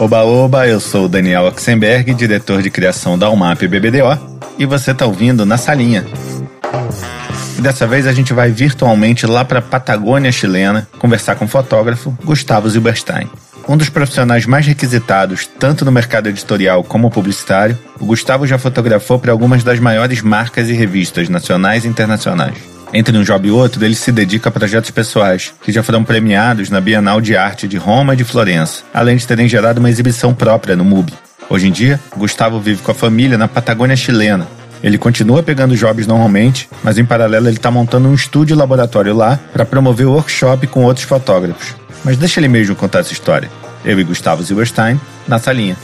Oba Oba, eu sou o Daniel Oxenberg, diretor de criação da UMAP BBDO, e você está ouvindo Na Salinha. E dessa vez a gente vai virtualmente lá para a Patagônia chilena conversar com o fotógrafo Gustavo Zilberstein. Um dos profissionais mais requisitados, tanto no mercado editorial como publicitário, o Gustavo já fotografou para algumas das maiores marcas e revistas nacionais e internacionais. Entre um job e outro, ele se dedica a projetos pessoais, que já foram premiados na Bienal de Arte de Roma e de Florença, além de terem gerado uma exibição própria no MUBI. Hoje em dia, Gustavo vive com a família na Patagônia chilena. Ele continua pegando jobs normalmente, mas em paralelo ele está montando um estúdio laboratório lá para promover workshop com outros fotógrafos. Mas deixa ele mesmo contar essa história. Eu e Gustavo Silberstein, na salinha.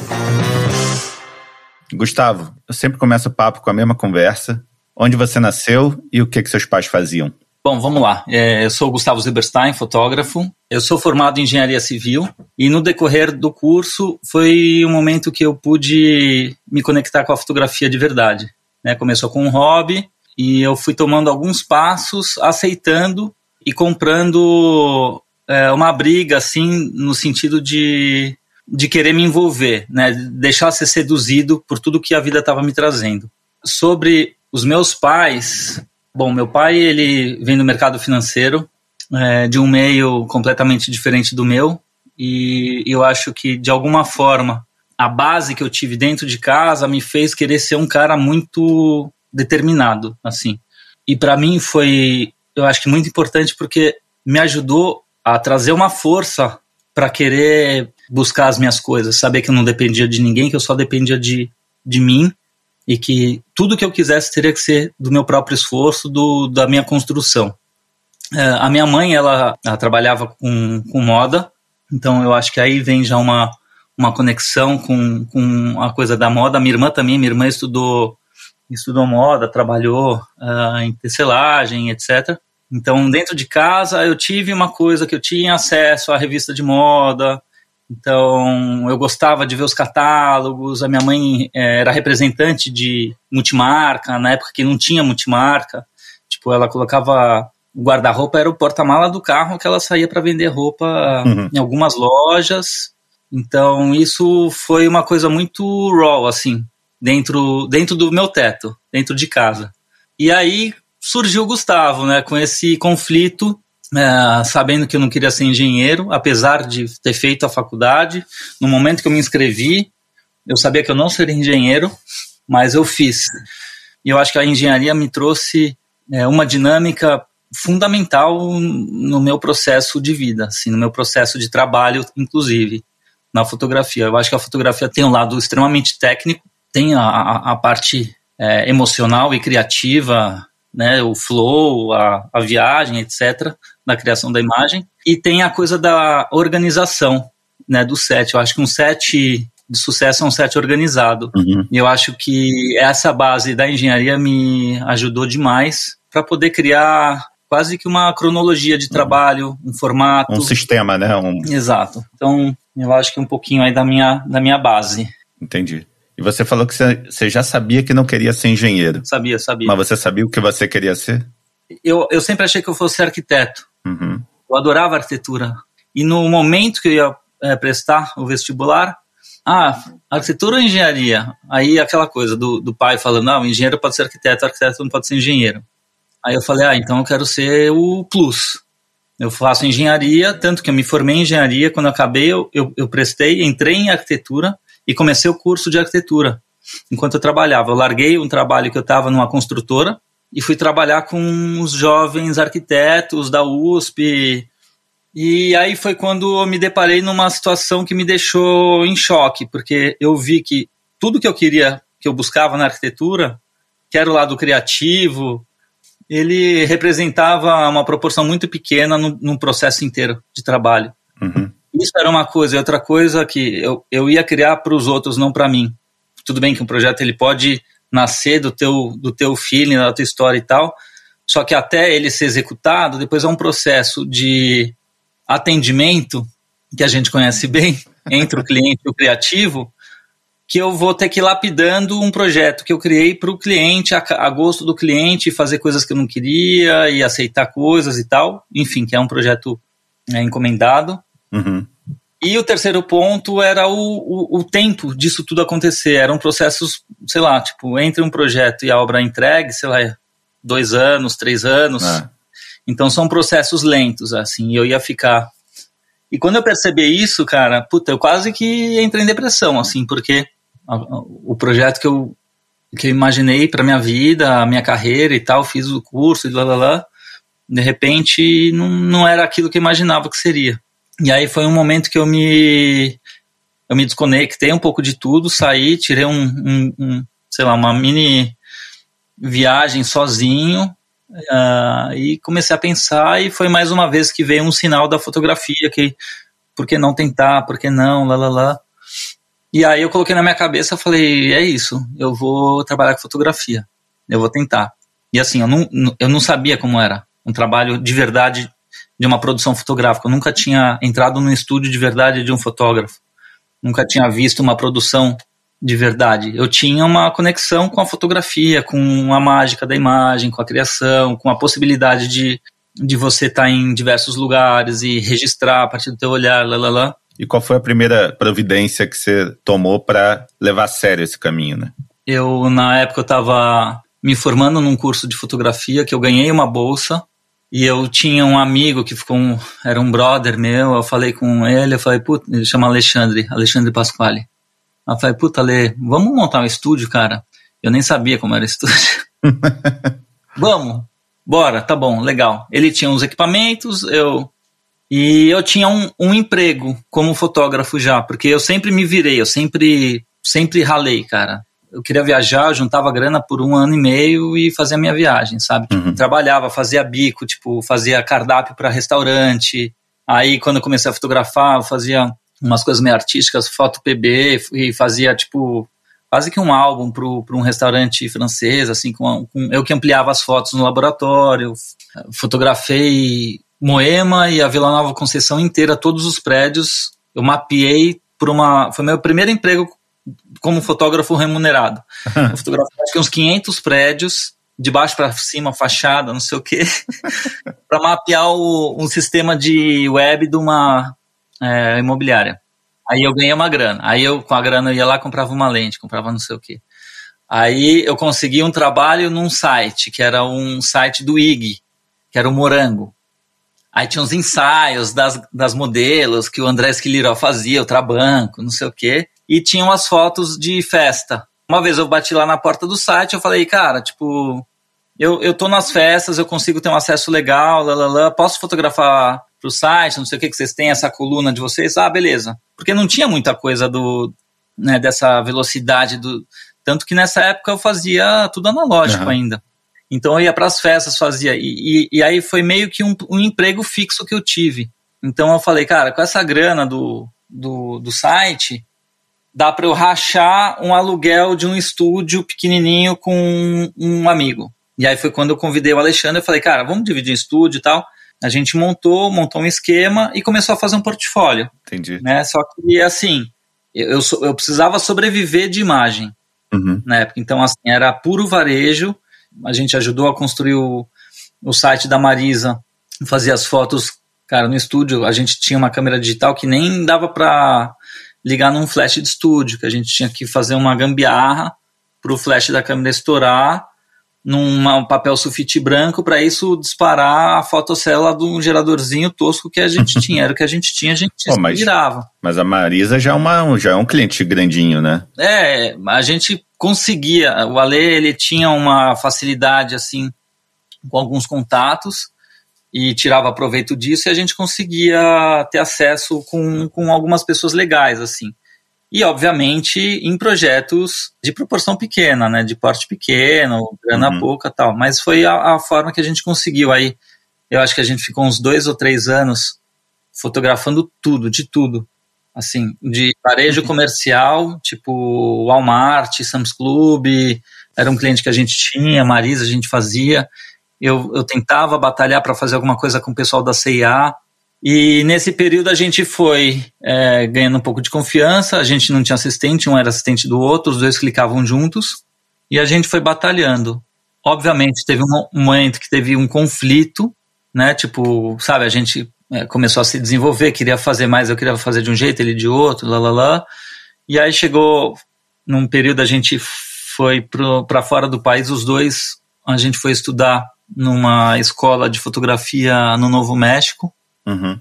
Gustavo, eu sempre começo o papo com a mesma conversa, Onde você nasceu e o que, que seus pais faziam? Bom, vamos lá. É, eu sou Gustavo Zilberstein, fotógrafo. Eu sou formado em engenharia civil e no decorrer do curso foi um momento que eu pude me conectar com a fotografia de verdade. Né? Começou com um hobby e eu fui tomando alguns passos, aceitando e comprando é, uma briga, assim, no sentido de, de querer me envolver, né? deixar ser seduzido por tudo que a vida estava me trazendo. Sobre os meus pais, bom, meu pai ele vem do mercado financeiro, é, de um meio completamente diferente do meu, e eu acho que de alguma forma a base que eu tive dentro de casa me fez querer ser um cara muito determinado, assim. E para mim foi, eu acho que muito importante porque me ajudou a trazer uma força para querer buscar as minhas coisas, saber que eu não dependia de ninguém, que eu só dependia de, de mim e que tudo que eu quisesse teria que ser do meu próprio esforço, do, da minha construção. É, a minha mãe, ela, ela, trabalhava com, com moda, então eu acho que aí vem já uma, uma conexão com, com a coisa da moda. Minha irmã também, minha irmã estudou, estudou moda, trabalhou uh, em tecelagem, etc. Então, dentro de casa, eu tive uma coisa que eu tinha acesso à revista de moda, então, eu gostava de ver os catálogos. A minha mãe é, era representante de multimarca, na época que não tinha multimarca. Tipo, ela colocava o guarda-roupa era o porta-mala do carro que ela saía para vender roupa uhum. em algumas lojas. Então, isso foi uma coisa muito raw, assim, dentro, dentro do meu teto, dentro de casa. E aí surgiu o Gustavo, né, com esse conflito é, sabendo que eu não queria ser engenheiro, apesar de ter feito a faculdade. No momento que eu me inscrevi, eu sabia que eu não seria engenheiro, mas eu fiz. E eu acho que a engenharia me trouxe é, uma dinâmica fundamental no meu processo de vida, assim, no meu processo de trabalho, inclusive na fotografia. Eu acho que a fotografia tem um lado extremamente técnico, tem a, a, a parte é, emocional e criativa, né, o flow, a, a viagem, etc na criação da imagem. E tem a coisa da organização né, do set. Eu acho que um set de sucesso é um set organizado. Uhum. E eu acho que essa base da engenharia me ajudou demais para poder criar quase que uma cronologia de trabalho, um formato. Um sistema, né? Um... Exato. Então, eu acho que um pouquinho aí da minha, da minha base. Entendi. E você falou que você já sabia que não queria ser engenheiro. Sabia, sabia. Mas você sabia o que você queria ser? Eu, eu sempre achei que eu fosse arquiteto. Uhum. Eu adorava arquitetura. E no momento que eu ia é, prestar o vestibular, ah, arquitetura ou engenharia? Aí aquela coisa do, do pai falando, não, engenheiro pode ser arquiteto, arquiteto não pode ser engenheiro. Aí eu falei, ah, então eu quero ser o plus. Eu faço engenharia, tanto que eu me formei em engenharia, quando eu acabei eu, eu, eu prestei, entrei em arquitetura e comecei o curso de arquitetura enquanto eu trabalhava. Eu larguei um trabalho que eu estava numa construtora, e fui trabalhar com os jovens arquitetos da USP. E aí foi quando eu me deparei numa situação que me deixou em choque, porque eu vi que tudo que eu queria, que eu buscava na arquitetura, que era o lado criativo, ele representava uma proporção muito pequena no, no processo inteiro de trabalho. Uhum. Isso era uma coisa. E outra coisa que eu, eu ia criar para os outros, não para mim. Tudo bem que um projeto ele pode nascer do teu, do teu feeling, da tua história e tal. Só que até ele ser executado, depois é um processo de atendimento, que a gente conhece bem, entre o cliente e o criativo, que eu vou ter que ir lapidando um projeto que eu criei para o cliente, a, a, gosto do cliente, fazer coisas que eu não queria e aceitar coisas e tal. Enfim, que é um projeto é, encomendado. Uhum. E o terceiro ponto era o, o, o, tempo disso tudo acontecer. Eram processos, sei lá, tipo, entre um projeto e a obra entregue, sei lá, dois anos, três anos. Ah. Então são processos lentos, assim, e eu ia ficar. E quando eu percebi isso, cara, puta, eu quase que entrei em depressão, assim, porque o projeto que eu, que eu imaginei para minha vida, a minha carreira e tal, fiz o curso e lá, lá, lá, de repente não, não era aquilo que eu imaginava que seria. E aí foi um momento que eu me eu me desconectei um pouco de tudo, saí, tirei um, um, um sei lá, uma mini viagem sozinho uh, e comecei a pensar e foi mais uma vez que veio um sinal da fotografia que por que não tentar, por que não, lá lá lá. E aí eu coloquei na minha cabeça, falei, é isso, eu vou trabalhar com fotografia, eu vou tentar. E assim, eu não, eu não sabia como era um trabalho de verdade de uma produção fotográfica. Eu nunca tinha entrado no estúdio de verdade de um fotógrafo. Nunca tinha visto uma produção de verdade. Eu tinha uma conexão com a fotografia, com a mágica da imagem, com a criação, com a possibilidade de, de você estar tá em diversos lugares e registrar a partir do teu olhar, lá, lá, lá. E qual foi a primeira providência que você tomou para levar a sério esse caminho, né? Eu, na época, eu estava me formando num curso de fotografia que eu ganhei uma bolsa e eu tinha um amigo que ficou um, era um brother meu, eu falei com ele, eu falei, puta, ele chama Alexandre, Alexandre Pasquale. Eu falei, puta, Ale, vamos montar um estúdio, cara? Eu nem sabia como era estúdio. vamos, bora, tá bom, legal. Ele tinha uns equipamentos, eu. E eu tinha um, um emprego como fotógrafo já, porque eu sempre me virei, eu sempre, sempre ralei, cara eu queria viajar, eu juntava grana por um ano e meio e fazia minha viagem, sabe? Uhum. Trabalhava, fazia bico, tipo, fazia cardápio para restaurante. Aí, quando eu comecei a fotografar, eu fazia umas coisas meio artísticas, foto PB, e fazia, tipo, quase que um álbum para um restaurante francês, assim, com, com, eu que ampliava as fotos no laboratório. Fotografei Moema e a Vila Nova Conceição inteira, todos os prédios. Eu mapeei por uma. Foi meu primeiro emprego como fotógrafo remunerado. Eu fotografei acho que uns 500 prédios, de baixo para cima, fachada, não sei o quê, para mapear o, um sistema de web de uma é, imobiliária. Aí eu ganhei uma grana. Aí eu, com a grana, eu ia lá comprava uma lente, comprava não sei o quê. Aí eu consegui um trabalho num site, que era um site do IG, que era o Morango. Aí tinha uns ensaios das, das modelos que o André Esquiliró fazia, o Trabanco, não sei o quê e tinham as fotos de festa. Uma vez eu bati lá na porta do site, eu falei, cara, tipo, eu, eu tô nas festas, eu consigo ter um acesso legal, lalala, posso fotografar pro site, não sei o que que vocês têm, essa coluna de vocês? Ah, beleza. Porque não tinha muita coisa do, né, dessa velocidade do... Tanto que nessa época eu fazia tudo analógico uhum. ainda. Então eu ia para as festas, fazia. E, e, e, aí foi meio que um, um emprego fixo que eu tive. Então eu falei, cara, com essa grana do, do, do site, dá para eu rachar um aluguel de um estúdio pequenininho com um amigo. E aí foi quando eu convidei o Alexandre, eu falei, cara, vamos dividir um estúdio e tal. A gente montou, montou um esquema e começou a fazer um portfólio. Entendi. Né? Só que, assim, eu, eu, eu precisava sobreviver de imagem uhum. na época. Então, assim, era puro varejo. A gente ajudou a construir o, o site da Marisa, fazia as fotos, cara, no estúdio. A gente tinha uma câmera digital que nem dava para ligar num flash de estúdio, que a gente tinha que fazer uma gambiarra para o flash da câmera estourar num papel sulfite branco para isso disparar a fotocélula de um geradorzinho tosco que a gente tinha. Era o que a gente tinha, a gente Pô, mas, virava. Mas a Marisa já é, uma, já é um cliente grandinho, né? É, a gente conseguia. O Ale, ele tinha uma facilidade, assim, com alguns contatos e tirava proveito disso e a gente conseguia ter acesso com, com algumas pessoas legais, assim. E, obviamente, em projetos de proporção pequena, né? De porte pequeno, grana uhum. pouca tal. Mas foi a, a, forma que a gente conseguiu. Aí, eu acho que a gente ficou uns dois ou três anos fotografando tudo, de tudo. Assim, de varejo comercial, tipo Walmart, Sam's Club, era um cliente que a gente tinha, Marisa a gente fazia eu, eu tentava batalhar para fazer alguma coisa com o pessoal da CIA. E nesse período a gente foi é, ganhando um pouco de confiança. A gente não tinha assistente, um era assistente do outro, os dois clicavam juntos. E a gente foi batalhando. Obviamente, teve um momento que teve um conflito, né? Tipo, sabe, a gente é, começou a se desenvolver, queria fazer mais, eu queria fazer de um jeito, ele de outro, lá, lá, lá. E aí chegou num período a gente foi para fora do país, os dois, a gente foi estudar numa escola de fotografia no Novo México. Uhum.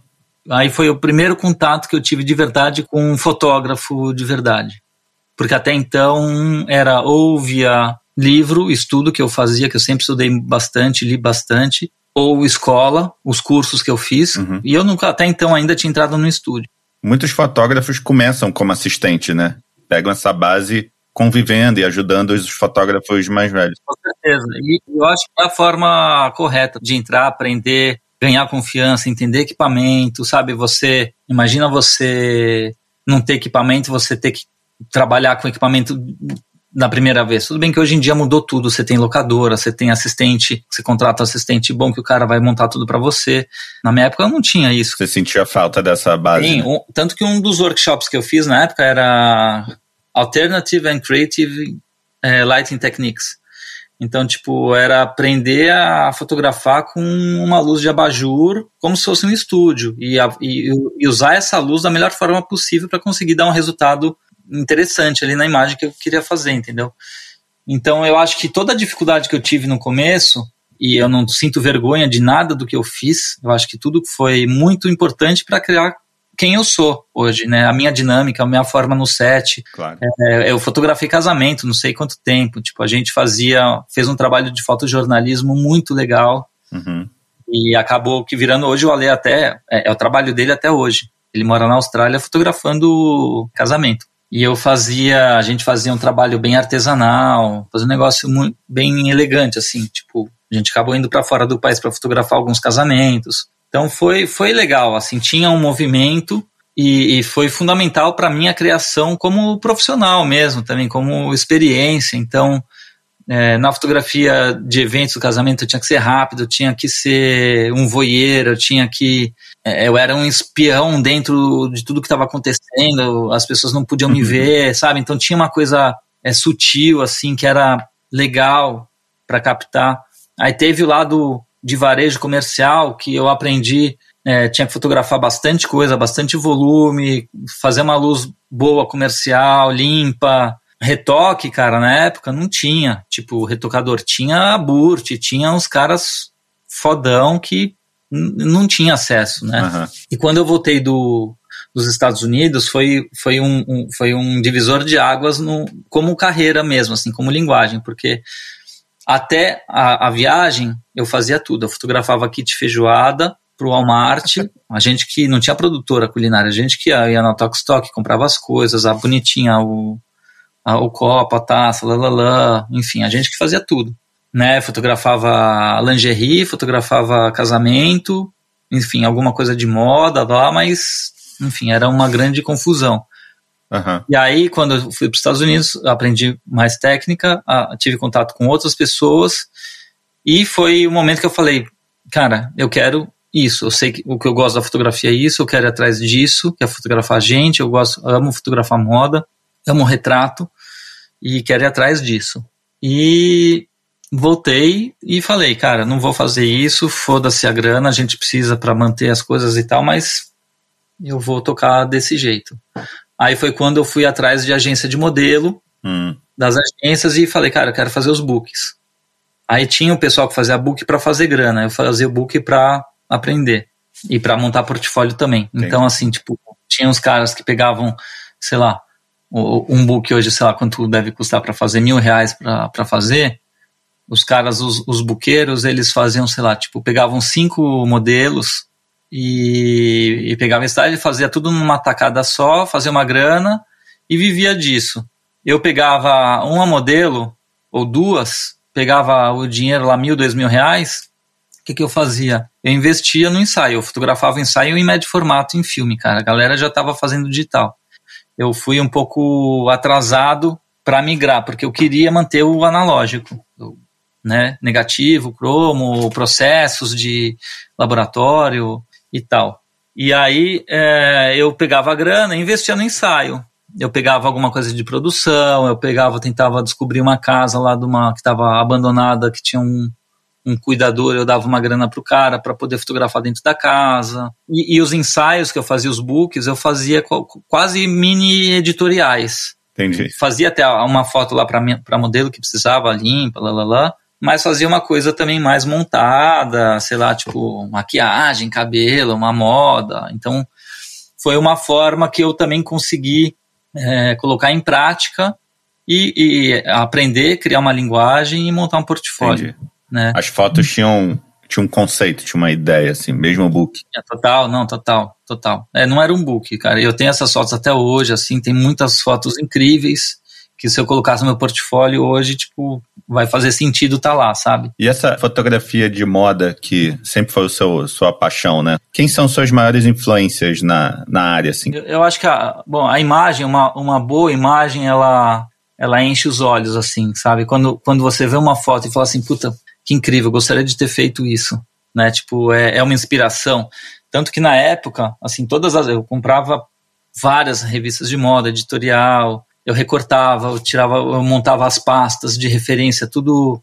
Aí foi o primeiro contato que eu tive de verdade com um fotógrafo de verdade. Porque até então era ou via livro, estudo que eu fazia, que eu sempre estudei bastante, li bastante, ou escola, os cursos que eu fiz, uhum. e eu nunca até então ainda tinha entrado no estúdio. Muitos fotógrafos começam como assistente, né? Pegam essa base convivendo e ajudando os fotógrafos mais velhos. Com certeza. E eu acho que é a forma correta de entrar, aprender, ganhar confiança, entender equipamento, sabe? Você, imagina você não ter equipamento, você ter que trabalhar com equipamento na primeira vez. Tudo bem que hoje em dia mudou tudo. Você tem locadora, você tem assistente, você contrata um assistente bom que o cara vai montar tudo para você. Na minha época eu não tinha isso. Você sentia falta dessa base? Sim, um, tanto que um dos workshops que eu fiz na época era Alternative and Creative é, Lighting Techniques. Então, tipo, era aprender a fotografar com uma luz de abajur, como se fosse um estúdio, e, a, e, e usar essa luz da melhor forma possível para conseguir dar um resultado interessante ali na imagem que eu queria fazer, entendeu? Então, eu acho que toda a dificuldade que eu tive no começo, e eu não sinto vergonha de nada do que eu fiz, eu acho que tudo foi muito importante para criar quem eu sou hoje, né? A minha dinâmica, a minha forma no set. Claro. É, eu fotografei casamento, não sei quanto tempo. Tipo, a gente fazia, fez um trabalho de fotojornalismo muito legal. Uhum. E acabou que virando hoje o Ale até, é, é, o trabalho dele até hoje. Ele mora na Austrália fotografando casamento. E eu fazia, a gente fazia um trabalho bem artesanal, fazia um negócio muito, bem elegante, assim, tipo, a gente acabou indo para fora do país para fotografar alguns casamentos. Então foi, foi legal, assim, tinha um movimento e, e foi fundamental para minha criação como profissional mesmo, também como experiência. Então, é, na fotografia de eventos do casamento eu tinha que ser rápido, eu tinha que ser um voyeur, eu tinha que. É, eu era um espião dentro de tudo que estava acontecendo, as pessoas não podiam me uhum. ver, sabe? Então tinha uma coisa é, sutil, assim, que era legal para captar. Aí teve o lado de varejo comercial que eu aprendi, é, tinha que fotografar bastante coisa, bastante volume, fazer uma luz boa comercial, limpa. Retoque, cara, na época não tinha. Tipo, o retocador tinha a Burt, tinha uns caras fodão que não tinha acesso, né? Uhum. E quando eu voltei do, dos Estados Unidos foi, foi, um, um, foi um divisor de águas no, como carreira mesmo, assim, como linguagem, porque até a, a viagem, eu fazia tudo. Eu fotografava kit feijoada pro Walmart, a gente que não tinha produtora culinária, a gente que ia, ia na Tokstok, comprava as coisas, a bonitinha, o, a, o copo, a taça, lalala, enfim, a gente que fazia tudo. Né, fotografava lingerie, fotografava casamento, enfim, alguma coisa de moda lá, mas, enfim, era uma grande confusão. Uhum. E aí, quando eu fui para os Estados Unidos, aprendi mais técnica, tive contato com outras pessoas, e foi o momento que eu falei, cara, eu quero isso, eu sei que o que eu gosto da fotografia é isso, eu quero ir atrás disso, que é fotografar gente, eu gosto, amo fotografar moda, amo retrato, e quero ir atrás disso. E voltei e falei, cara, não vou fazer isso, foda-se a grana, a gente precisa para manter as coisas e tal, mas eu vou tocar desse jeito. Aí foi quando eu fui atrás de agência de modelo, hum. das agências, e falei, cara, eu quero fazer os books. Aí tinha o pessoal que fazia book para fazer grana, eu fazia book para aprender e para montar portfólio também. Entendi. Então, assim, tipo, tinha uns caras que pegavam, sei lá, um book hoje, sei lá, quanto deve custar para fazer mil reais para fazer. Os caras, os, os buqueiros, eles faziam, sei lá, tipo, pegavam cinco modelos e, e pegava estágio, fazia tudo numa tacada só, fazia uma grana e vivia disso. Eu pegava uma modelo ou duas, pegava o dinheiro lá, mil, dois mil reais, o que, que eu fazia? Eu investia no ensaio, eu fotografava o ensaio em médio formato, em filme, cara. A galera já estava fazendo digital. Eu fui um pouco atrasado para migrar, porque eu queria manter o analógico, né? Negativo, cromo, processos de laboratório, e tal. E aí é, eu pegava a grana e investia no ensaio. Eu pegava alguma coisa de produção, eu pegava, tentava descobrir uma casa lá de uma que estava abandonada, que tinha um, um cuidador, eu dava uma grana pro cara para poder fotografar dentro da casa. E, e, os ensaios que eu fazia, os books, eu fazia quase mini editoriais. Entendi. Fazia até uma foto lá para modelo que precisava, limpa, lá, lá, lá. Mas fazia uma coisa também mais montada, sei lá, tipo maquiagem, cabelo, uma moda. Então, foi uma forma que eu também consegui é, colocar em prática e, e, aprender, criar uma linguagem e montar um portfólio. Entendi. Né? As fotos tinham, tinham um conceito, tinha uma ideia, assim, mesmo book. É, total, não, total, total. É, não era um book, cara. Eu tenho essas fotos até hoje, assim, tem muitas fotos incríveis que se eu colocasse no meu portfólio hoje, tipo, vai fazer sentido tá lá, sabe? E essa fotografia de moda que sempre foi o seu sua paixão, né? Quem são suas maiores influências na, na área, assim? Eu, eu acho que a, bom, a imagem, uma, uma boa imagem, ela ela enche os olhos, assim, sabe? Quando, quando você vê uma foto e fala assim, puta, que incrível, gostaria de ter feito isso, né? Tipo, é, é uma inspiração. Tanto que na época, assim, todas as. Eu comprava várias revistas de moda, editorial, eu recortava, eu tirava, eu montava as pastas de referência, tudo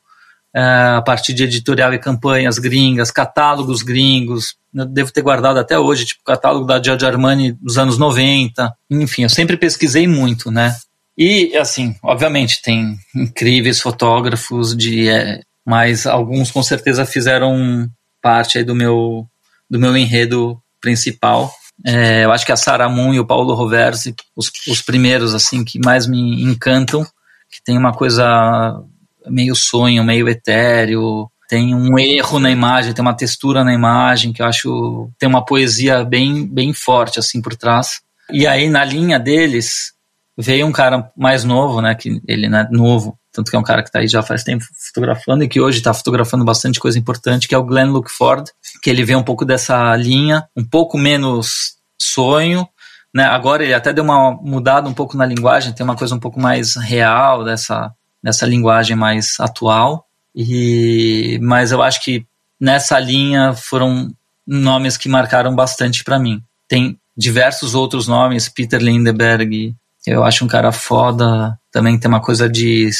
é, a partir de editorial e campanhas gringas, catálogos gringos. Eu devo ter guardado até hoje, tipo, catálogo da Giorgio Armani dos anos 90. Enfim, eu sempre pesquisei muito, né? E, assim, obviamente, tem incríveis fotógrafos de. É, mas alguns com certeza fizeram parte aí do meu, do meu enredo principal. É, eu acho que a Sarah Moon e o Paulo Roversi, os, os primeiros, assim, que mais me encantam, que tem uma coisa meio sonho, meio etéreo, tem um erro na imagem, tem uma textura na imagem que eu acho tem uma poesia bem bem forte assim por trás. E aí na linha deles veio um cara mais novo, né, que ele não é novo, tanto que é um cara que está aí já faz tempo fotografando e que hoje está fotografando bastante coisa importante, que é o Glenn Lookford, que ele vê um pouco dessa linha, um pouco menos sonho, né? Agora ele até deu uma mudada um pouco na linguagem, tem uma coisa um pouco mais real dessa, dessa linguagem mais atual. E mas eu acho que nessa linha foram nomes que marcaram bastante para mim. Tem diversos outros nomes, Peter Lindeberg, eu acho um cara foda. Também tem uma coisa de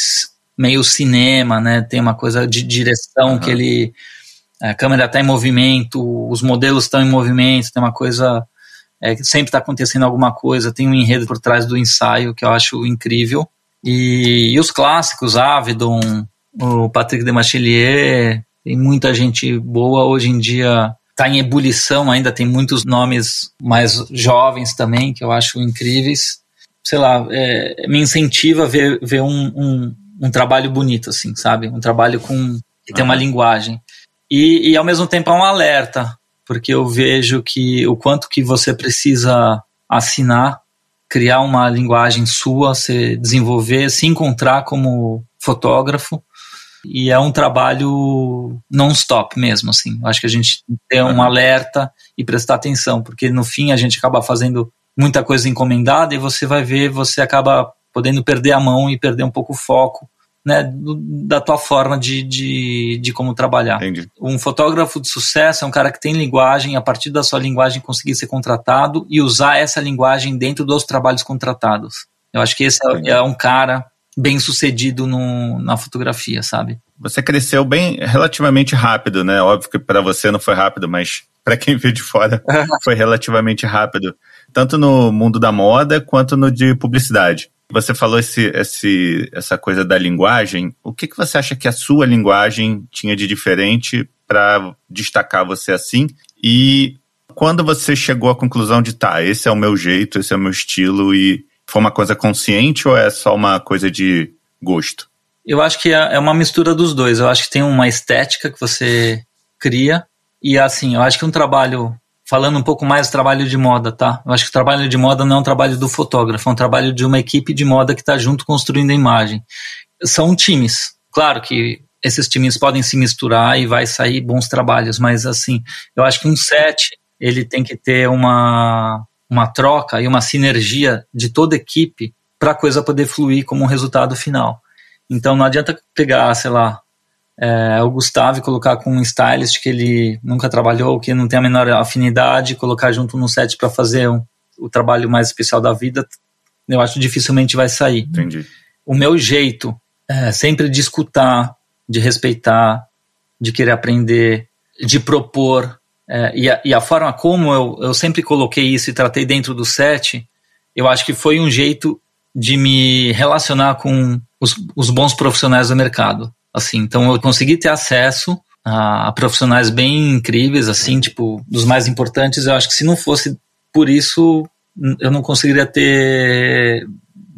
meio cinema, né? Tem uma coisa de direção uhum. que ele. A câmera está em movimento, os modelos estão em movimento, tem uma coisa. É, sempre está acontecendo alguma coisa, tem um enredo por trás do ensaio que eu acho incrível. E, e os clássicos, Avedon, o Patrick Demachelier, tem muita gente boa hoje em dia está em ebulição ainda, tem muitos nomes mais jovens também que eu acho incríveis sei lá, é, me incentiva a ver, ver um, um, um, trabalho bonito, assim, sabe? Um trabalho com que tem uma linguagem. E, e ao mesmo tempo é um alerta, porque eu vejo que o quanto que você precisa assinar, criar uma linguagem sua, se desenvolver, se encontrar como fotógrafo. E é um trabalho non-stop mesmo, assim. Eu acho que a gente tem um alerta e prestar atenção, porque no fim a gente acaba fazendo muita coisa encomendada e você vai ver, você acaba podendo perder a mão e perder um pouco o foco né, da tua forma de, de, de como trabalhar. Entendi. Um fotógrafo de sucesso é um cara que tem linguagem, a partir da sua linguagem conseguir ser contratado e usar essa linguagem dentro dos trabalhos contratados. Eu acho que esse é, é um cara bem sucedido no, na fotografia, sabe? Você cresceu bem relativamente rápido, né? Óbvio que para você não foi rápido, mas para quem viu de fora foi relativamente rápido tanto no mundo da moda quanto no de publicidade. Você falou esse, esse, essa coisa da linguagem. O que, que você acha que a sua linguagem tinha de diferente para destacar você assim? E quando você chegou à conclusão de, tá, esse é o meu jeito, esse é o meu estilo, e foi uma coisa consciente ou é só uma coisa de gosto? Eu acho que é, é uma mistura dos dois. Eu acho que tem uma estética que você cria, e assim, eu acho que um trabalho falando um pouco mais do trabalho de moda, tá? Eu acho que o trabalho de moda não é um trabalho do fotógrafo, é um trabalho de uma equipe de moda que está junto construindo a imagem. São times. Claro que esses times podem se misturar e vai sair bons trabalhos, mas assim, eu acho que um set ele tem que ter uma, uma troca e uma sinergia de toda a equipe para a coisa poder fluir como um resultado final. Então não adianta pegar, sei lá, é, o Gustavo e colocar com um stylist que ele nunca trabalhou, que não tem a menor afinidade, colocar junto no set para fazer um, o trabalho mais especial da vida, eu acho que dificilmente vai sair. Entendi. O meu jeito é sempre de escutar, de respeitar, de querer aprender, de propor. É, e, a, e, a, forma como eu, eu sempre coloquei isso e tratei dentro do set, eu acho que foi um jeito de me relacionar com os, os bons profissionais do mercado. Assim, então eu consegui ter acesso a, a, profissionais bem incríveis, assim, tipo, dos mais importantes. Eu acho que se não fosse por isso, eu não conseguiria ter,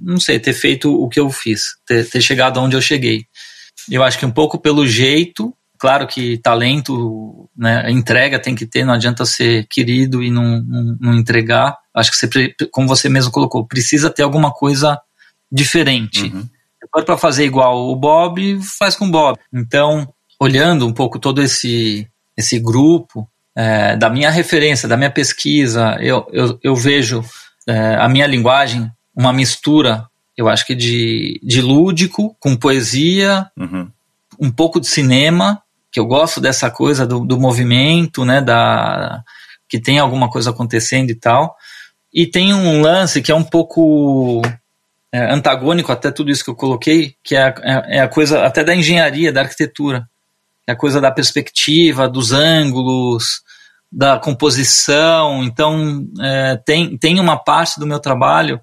não sei, ter feito o que eu fiz, ter, ter chegado onde eu cheguei. Eu acho que um pouco pelo jeito, claro que talento, né, entrega tem que ter, não adianta ser querido e não, não, não entregar. Acho que você, como você mesmo colocou, precisa ter alguma coisa diferente. Uhum. Para fazer igual o Bob, faz com o Bob. Então, olhando um pouco todo esse, esse grupo, é, da minha referência, da minha pesquisa, eu, eu, eu vejo é, a minha linguagem uma mistura, eu acho que de, de lúdico com poesia, uhum. um pouco de cinema, que eu gosto dessa coisa do, do movimento, né, da, que tem alguma coisa acontecendo e tal. E tem um lance que é um pouco é, antagônico até tudo isso que eu coloquei, que é, é, é a coisa até da engenharia, da arquitetura é a coisa da perspectiva, dos ângulos, da composição. Então, é, tem, tem uma parte do meu trabalho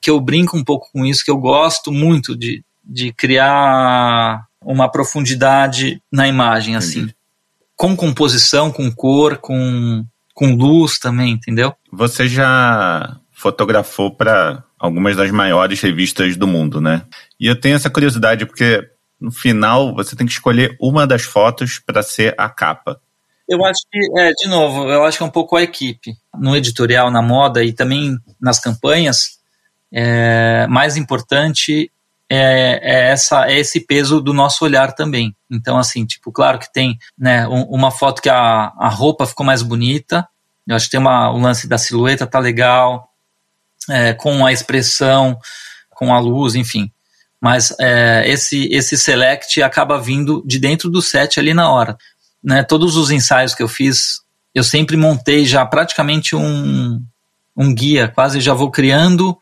que eu brinco um pouco com isso, que eu gosto muito de, de criar uma profundidade na imagem, assim. Entendi. Com composição, com cor, com, com luz também, entendeu? Você já fotografou para algumas das maiores revistas do mundo, né? E eu tenho essa curiosidade porque no final você tem que escolher uma das fotos para ser a capa. Eu acho que, é, de novo, eu acho que é um pouco a equipe. No editorial, na moda e também nas campanhas, é, mais importante é, é, essa, é esse peso do nosso olhar também. Então, assim, tipo, claro que tem né, um, uma foto que a, a roupa ficou mais bonita, eu acho que tem uma, o lance da silhueta tá legal, é, com a expressão, com a luz, enfim mas é, esse, esse select acaba vindo de dentro do set ali na hora. Né? Todos os ensaios que eu fiz, eu sempre montei já praticamente um, um guia, quase já vou criando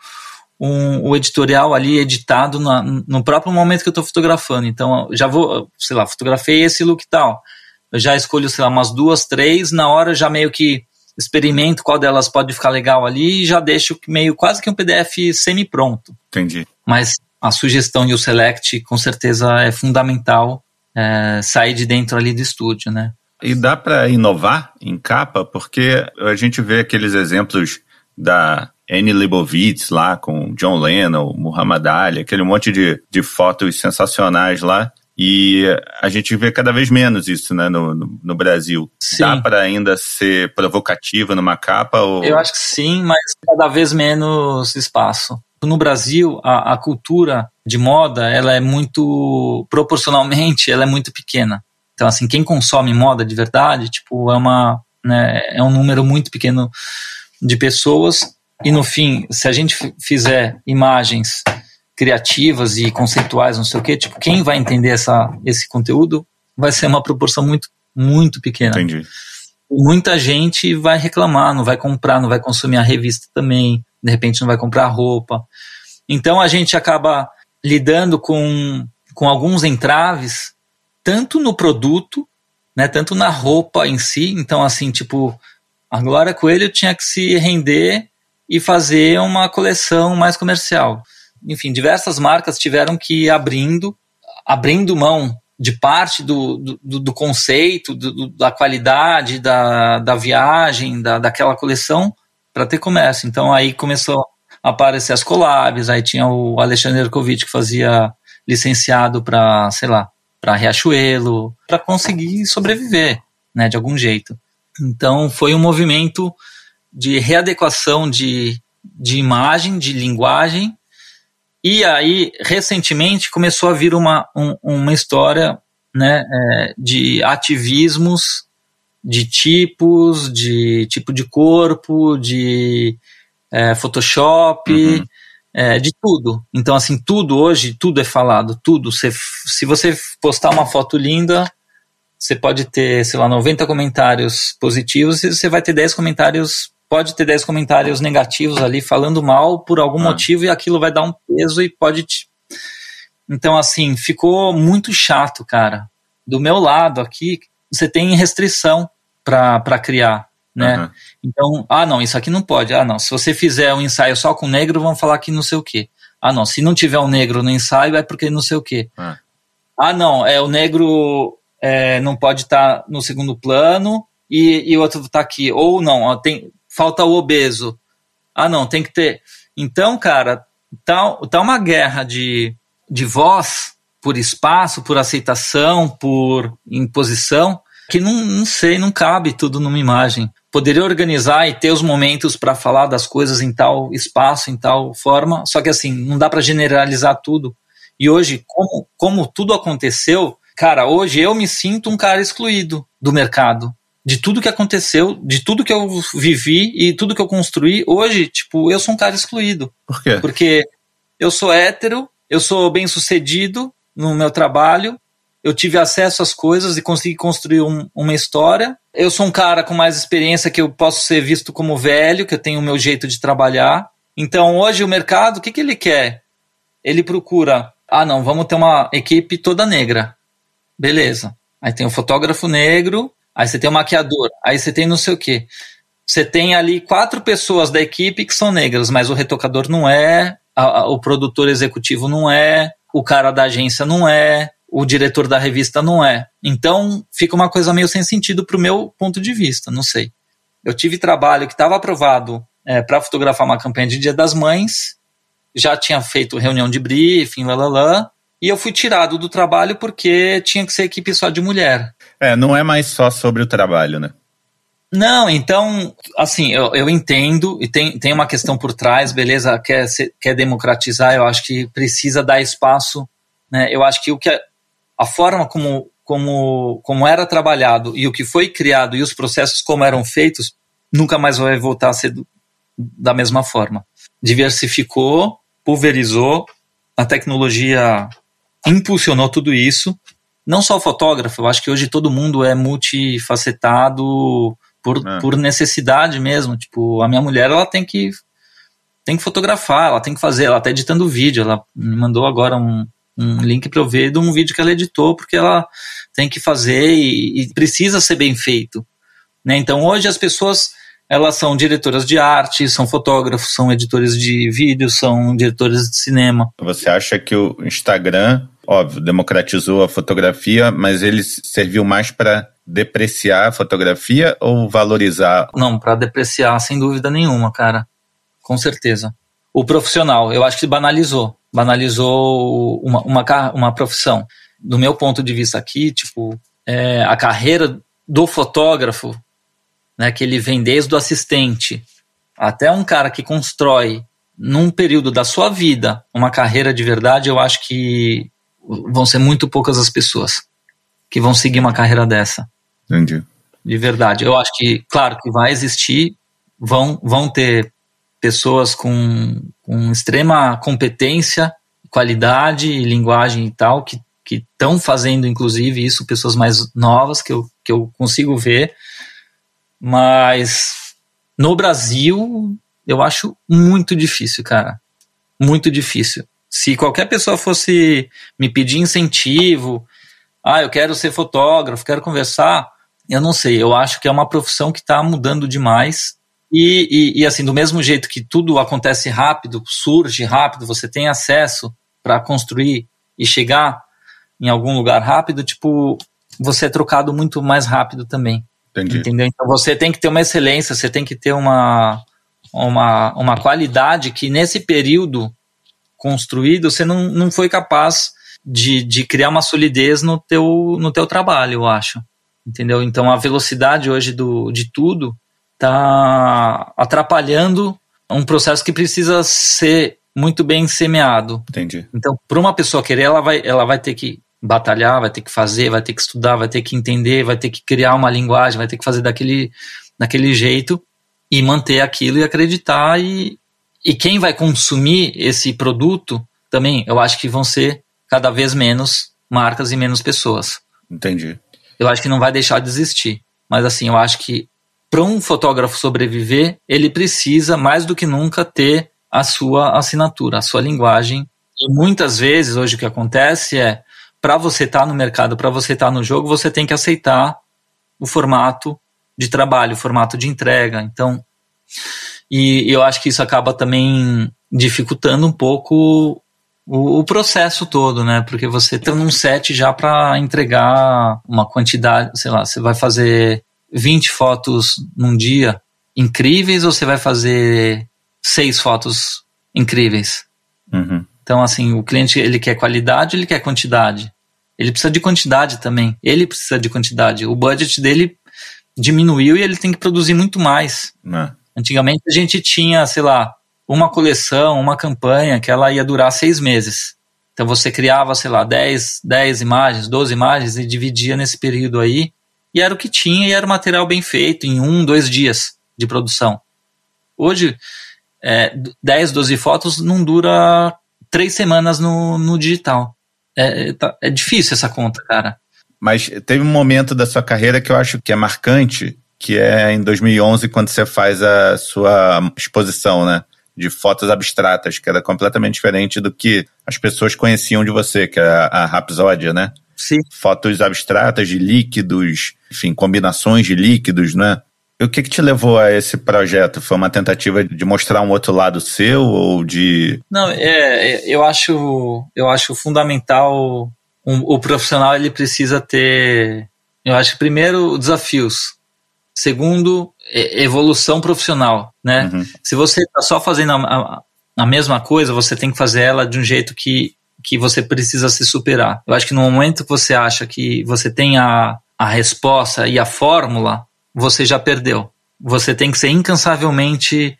um, o editorial ali editado na, no próprio momento que eu estou fotografando. Então, já vou, sei lá, fotografei esse look tal. Eu já escolho, sei lá, umas duas, três, na hora já meio que experimento qual delas pode ficar legal ali e já deixo meio quase que um PDF semi-pronto. Entendi. Mas a sugestão e o select com certeza é fundamental é, sair de dentro ali do estúdio, né? E dá para inovar em capa, porque a gente vê aqueles exemplos da Annie Leibovitz lá com John Lennon, Muhammad Ali, aquele monte de, de fotos sensacionais lá. E a gente vê cada vez menos isso né, no, no, no Brasil. Sim. Dá para ainda ser provocativa numa capa? Ou... Eu acho que sim, mas cada vez menos espaço. No Brasil, a, a cultura de moda, ela é muito, proporcionalmente, ela é muito pequena. Então, assim, quem consome moda de verdade, tipo, é uma, né, é um número muito pequeno de pessoas. E no fim, se a gente fizer imagens criativas e conceituais, não sei o quê, tipo, quem vai entender essa, esse conteúdo vai ser uma proporção muito, muito pequena. Entendi. Muita gente vai reclamar, não vai comprar, não vai consumir a revista também de repente não vai comprar roupa. Então a gente acaba lidando com, com alguns entraves, tanto no produto, né, tanto na roupa em si. Então, assim, tipo, a Glória Coelho tinha que se render e fazer uma coleção mais comercial. Enfim, diversas marcas tiveram que ir abrindo, abrindo mão de parte do, do, do conceito, do, da qualidade da, da viagem, da, daquela coleção, para ter comércio. Então aí começou a aparecer as collabs, aí tinha o Alexandre Erkovic que fazia licenciado para, sei lá, para Riachuelo, para conseguir sobreviver, né, de algum jeito. Então foi um movimento de readequação de, de imagem, de linguagem, e aí recentemente começou a vir uma, um, uma história né, é, de ativismos de tipos, de tipo de corpo, de é, Photoshop, uhum. é, de tudo. Então, assim, tudo hoje, tudo é falado, tudo. Cê, se você postar uma foto linda, você pode ter, sei lá, 90 comentários positivos e você vai ter 10 comentários, pode ter 10 comentários negativos ali falando mal por algum ah. motivo e aquilo vai dar um peso e pode te... Então, assim, ficou muito chato, cara do meu lado aqui, você tem restrição para criar, né? Uhum. Então, ah, não, isso aqui não pode. Ah, não, se você fizer um ensaio só com negro, vão falar que não sei o quê. Ah, não, se não tiver um negro no ensaio, é porque não sei o quê. Uhum. Ah, não, é o negro é, não pode estar tá no segundo plano e, e o outro está aqui. Ou não, ó, tem, falta o obeso. Ah, não, tem que ter. Então, cara, tá, tá uma guerra de, de voz por espaço, por aceitação, por imposição, que não, não sei, não cabe tudo numa imagem. Poderia organizar e ter os momentos para falar das coisas em tal espaço, em tal forma, só que assim, não dá para generalizar tudo. E hoje, como, como tudo aconteceu, cara, hoje eu me sinto um cara excluído do mercado. De tudo que aconteceu, de tudo que eu vivi e tudo que eu construí, hoje, tipo, eu sou um cara excluído. Por quê? Porque eu sou hétero, eu sou bem sucedido, no meu trabalho, eu tive acesso às coisas e consegui construir um, uma história. Eu sou um cara com mais experiência que eu posso ser visto como velho, que eu tenho o meu jeito de trabalhar. Então hoje o mercado, o que, que ele quer? Ele procura, ah não, vamos ter uma equipe toda negra. Beleza. Aí tem o um fotógrafo negro, aí você tem o maquiador, aí você tem não sei o quê. Você tem ali quatro pessoas da equipe que são negras, mas o retocador não é, a, a, o produtor executivo não é, o cara da agência não é, o diretor da revista não é. Então fica uma coisa meio sem sentido para o meu ponto de vista, não sei. Eu tive trabalho que estava aprovado é, para fotografar uma campanha de Dia das Mães, já tinha feito reunião de briefing, lá, e eu fui tirado do trabalho porque tinha que ser equipe só de mulher. É, não é mais só sobre o trabalho, né? Não, então, assim, eu, eu entendo, e tem, tem uma questão por trás, beleza, quer, quer democratizar, eu acho que precisa dar espaço, né? Eu acho que o que a, a forma como, como, como era trabalhado e o que foi criado e os processos como eram feitos, nunca mais vai voltar a ser do, da mesma forma. Diversificou, pulverizou, a tecnologia impulsionou tudo isso. Não só o fotógrafo, eu acho que hoje todo mundo é multifacetado, por, é. por necessidade mesmo. Tipo, a minha mulher, ela tem que tem que fotografar, ela tem que fazer, ela tá editando vídeo, ela me mandou agora um, um link para eu ver de um vídeo que ela editou, porque ela tem que fazer e, e precisa ser bem feito. Né? Então hoje as pessoas elas são diretoras de arte, são fotógrafos, são editores de vídeo, são diretores de cinema. Você acha que o Instagram, óbvio, democratizou a fotografia, mas ele serviu mais para depreciar a fotografia ou valorizar? Não, para depreciar, sem dúvida nenhuma, cara. Com certeza. O profissional, eu acho que banalizou. Banalizou uma, uma, uma profissão. Do meu ponto de vista aqui, tipo, é, a carreira do fotógrafo, né, que ele vem desde o assistente até um cara que constrói num período da sua vida uma carreira de verdade, eu acho que vão ser muito poucas as pessoas que vão seguir uma carreira dessa. Entendi. De verdade. Eu acho que, claro, que vai existir, vão, vão ter pessoas com, com extrema competência, qualidade, linguagem e tal, que estão fazendo, inclusive, isso, pessoas mais novas que eu, que eu consigo ver. Mas no Brasil, eu acho muito difícil, cara. Muito difícil. Se qualquer pessoa fosse me pedir incentivo, ah, eu quero ser fotógrafo, quero conversar, eu não sei, eu acho que é uma profissão que está mudando demais. E, e, e, assim, do mesmo jeito que tudo acontece rápido, surge rápido, você tem acesso para construir e chegar em algum lugar rápido, tipo, você é trocado muito mais rápido também. Entendi. Entendeu? Então você tem que ter uma excelência, você tem que ter uma, uma, uma qualidade que nesse período construído você não, não foi capaz de, de criar uma solidez no teu, no teu trabalho, eu acho entendeu? Então a velocidade hoje do, de tudo está atrapalhando um processo que precisa ser muito bem semeado. Entendi. Então, para uma pessoa querer, ela vai, ela vai ter que batalhar, vai ter que fazer, vai ter que estudar, vai ter que entender, vai ter que criar uma linguagem, vai ter que fazer daquele, daquele jeito e manter aquilo e acreditar. E, e quem vai consumir esse produto também, eu acho que vão ser cada vez menos marcas e menos pessoas. Entendi eu acho que não vai deixar de existir. Mas assim, eu acho que para um fotógrafo sobreviver, ele precisa mais do que nunca ter a sua assinatura, a sua linguagem. E muitas vezes, hoje o que acontece é para você estar tá no mercado, para você estar tá no jogo, você tem que aceitar o formato de trabalho, o formato de entrega. Então, e eu acho que isso acaba também dificultando um pouco o, o processo todo, né? Porque você tem um set já para entregar uma quantidade, sei lá, você vai fazer 20 fotos num dia incríveis ou você vai fazer seis fotos incríveis? Uhum. Então, assim, o cliente ele quer qualidade, ele quer quantidade. Ele precisa de quantidade também. Ele precisa de quantidade. O budget dele diminuiu e ele tem que produzir muito mais. É. Antigamente a gente tinha, sei lá, uma coleção, uma campanha que ela ia durar seis meses. Então você criava, sei lá, 10, 10 imagens, 12 imagens e dividia nesse período aí. E era o que tinha e era material bem feito, em um, dois dias de produção. Hoje, é, 10, 12 fotos não dura três semanas no, no digital. É, tá, é difícil essa conta, cara. Mas teve um momento da sua carreira que eu acho que é marcante, que é em 2011, quando você faz a sua exposição, né? De fotos abstratas, que era completamente diferente do que as pessoas conheciam de você, que era a Rapsódia, né? Sim. Fotos abstratas de líquidos, enfim, combinações de líquidos, né? E o que, que te levou a esse projeto? Foi uma tentativa de mostrar um outro lado seu ou de. Não, é, eu acho, eu acho fundamental um, o profissional ele precisa ter, eu acho, primeiro desafios, segundo evolução profissional, né? Uhum. Se você está só fazendo a, a, a mesma coisa, você tem que fazer ela de um jeito que que você precisa se superar. Eu acho que no momento que você acha que você tem a, a resposta e a fórmula, você já perdeu. Você tem que ser incansavelmente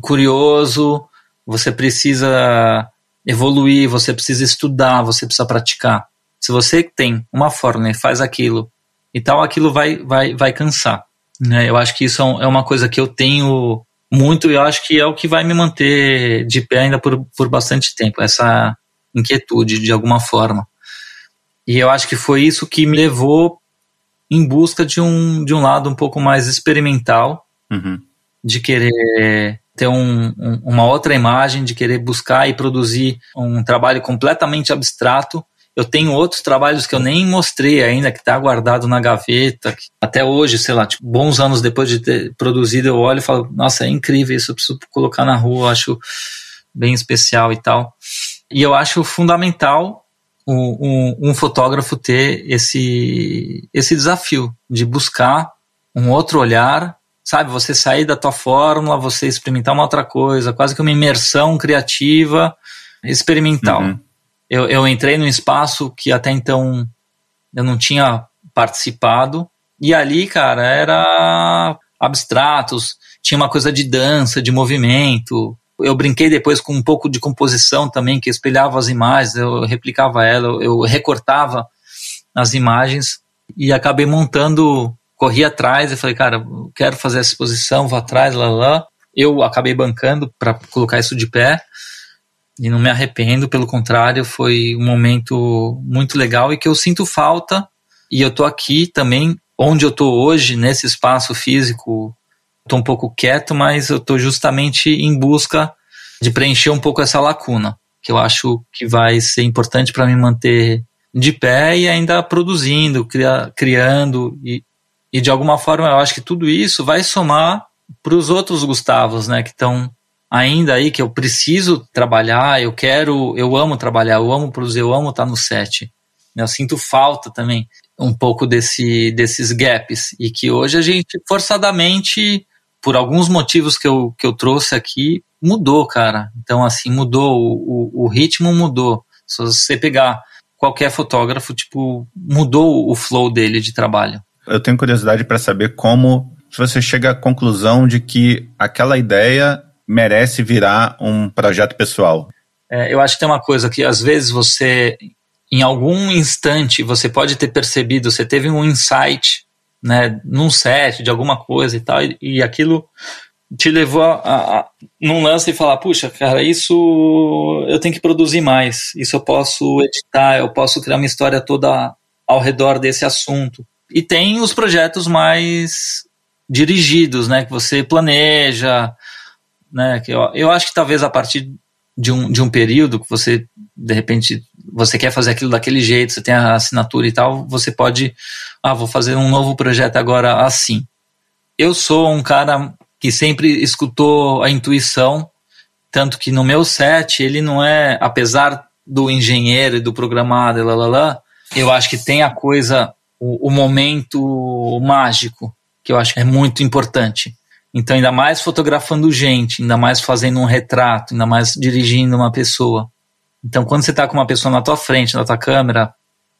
curioso, você precisa evoluir, você precisa estudar, você precisa praticar. Se você tem uma fórmula e faz aquilo e tal, aquilo vai, vai, vai cansar. Né? Eu acho que isso é, é uma coisa que eu tenho muito e eu acho que é o que vai me manter de pé ainda por, por bastante tempo, essa inquietude de alguma forma. E eu acho que foi isso que me levou em busca de um, de um lado um pouco mais experimental, uhum. de querer ter um, um, uma outra imagem, de querer buscar e produzir um trabalho completamente abstrato. Eu tenho outros trabalhos que eu nem mostrei ainda, que está guardado na gaveta. até hoje, sei lá, tipo, bons anos depois de ter produzido, eu olho e falo, nossa, é incrível isso, eu preciso colocar na rua, acho bem especial e tal. E eu acho fundamental um, um, fotógrafo ter esse, esse desafio de buscar um outro olhar, sabe? Você sair da tua fórmula, você experimentar uma outra coisa, quase que uma imersão criativa experimental. Uhum. Eu, eu entrei num espaço que até então eu não tinha participado, e ali, cara, era abstratos, tinha uma coisa de dança, de movimento, eu brinquei depois com um pouco de composição também, que espelhava as imagens, eu replicava ela, eu recortava as imagens. E acabei montando, corri atrás e falei, cara, quero fazer essa exposição, vou atrás, lá, lá. Eu acabei bancando para colocar isso de pé e não me arrependo, pelo contrário, foi um momento muito legal e que eu sinto falta. E eu tô aqui também onde eu tô hoje, nesse espaço físico Estou um pouco quieto, mas eu estou justamente em busca de preencher um pouco essa lacuna, que eu acho que vai ser importante para me manter de pé e ainda produzindo, cria, criando. E, e de alguma forma eu acho que tudo isso vai somar para os outros Gustavos, né, que estão ainda aí que eu preciso trabalhar, eu quero, eu amo trabalhar, eu amo produzir, eu amo estar no set. Eu sinto falta também um pouco desse, desses gaps e que hoje a gente forçadamente por alguns motivos que eu, que eu trouxe aqui, mudou, cara. Então, assim, mudou, o, o, ritmo mudou. Se você pegar qualquer fotógrafo, tipo, mudou o flow dele de trabalho. Eu tenho curiosidade para saber como você chega à conclusão de que aquela ideia merece virar um projeto pessoal. É, eu acho que tem uma coisa que às vezes você, em algum instante, você pode ter percebido, você teve um insight né, num set de alguma coisa e tal, e, e aquilo te levou a, a, num lance e falar, puxa, cara, isso eu tenho que produzir mais, isso eu posso editar, eu posso criar uma história toda ao redor desse assunto. E tem os projetos mais dirigidos, né, que você planeja, né, que eu, eu acho que talvez a partir de um, de um período que você, de repente, você quer fazer aquilo daquele jeito, você tem a assinatura e tal, você pode, ah, vou fazer um novo projeto agora assim. Eu sou um cara que sempre escutou a intuição, tanto que no meu set ele não é, apesar do engenheiro e do programado, lá, lá, lá, eu acho que tem a coisa, o, o momento mágico, que eu acho que é muito importante. Então, ainda mais fotografando gente, ainda mais fazendo um retrato, ainda mais dirigindo uma pessoa. Então, quando você está com uma pessoa na tua frente, na tua câmera,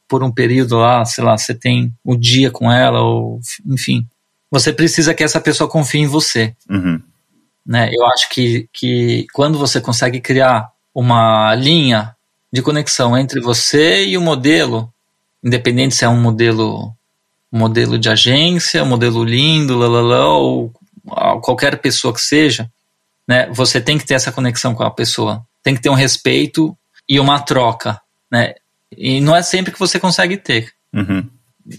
por um período lá, sei lá, você tem o um dia com ela, ou enfim, você precisa que essa pessoa confie em você. Uhum. Né? Eu acho que, que quando você consegue criar uma linha de conexão entre você e o modelo, independente se é um modelo modelo de agência, um modelo lindo, lalala, ou qualquer pessoa que seja, né, você tem que ter essa conexão com a pessoa, tem que ter um respeito e uma troca, né? E não é sempre que você consegue ter. Uhum.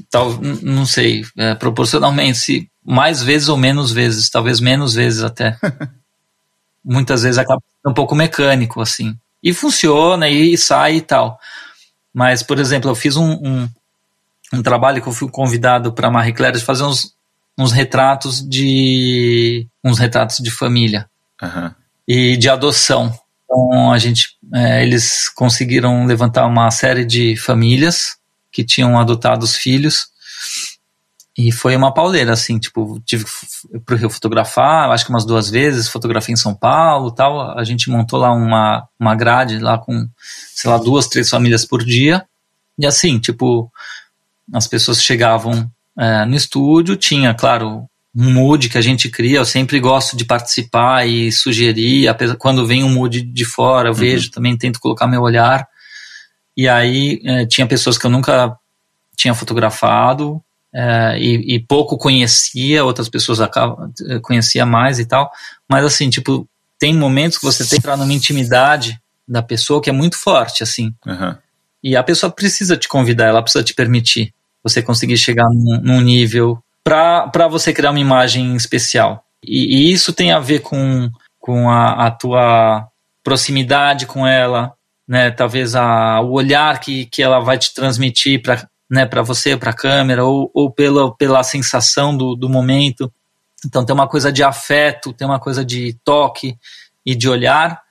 Tal, não sei, é, proporcionalmente, se mais vezes ou menos vezes, talvez menos vezes até. Muitas vezes acaba sendo um pouco mecânico, assim. E funciona, e sai e tal. Mas, por exemplo, eu fiz um, um, um trabalho que eu fui convidado para Marie Claire de fazer uns, uns retratos de uns retratos de família uhum. e de adoção. Então a gente, é, eles conseguiram levantar uma série de famílias que tinham adotado os filhos e foi uma pauleira, assim, tipo, tive pro Rio fotografar, acho que umas duas vezes, fotografei em São Paulo tal. A gente montou lá uma, uma grade lá com, sei lá, duas, três famílias por dia. E assim, tipo, as pessoas chegavam é, no estúdio, tinha, claro, um mood que a gente cria. Eu sempre gosto de participar e sugerir. Apesar, quando vem um mood de fora, eu uhum. vejo também, tento colocar meu olhar. E aí é, tinha pessoas que eu nunca tinha fotografado é, e, e, pouco conhecia, outras pessoas acabam, conhecia mais e tal. Mas assim, tipo, tem momentos que você tem que entrar numa intimidade da pessoa que é muito forte, assim. Uhum. E a pessoa precisa te convidar, ela precisa te permitir você conseguir chegar num, num nível para você criar uma imagem especial. E, e, isso tem a ver com, com a, a tua proximidade com ela, né? Talvez a, o olhar que, que ela vai te transmitir para né, para você, para a câmera, ou, ou pela, pela sensação do, do momento. Então tem uma coisa de afeto, tem uma coisa de toque e de olhar.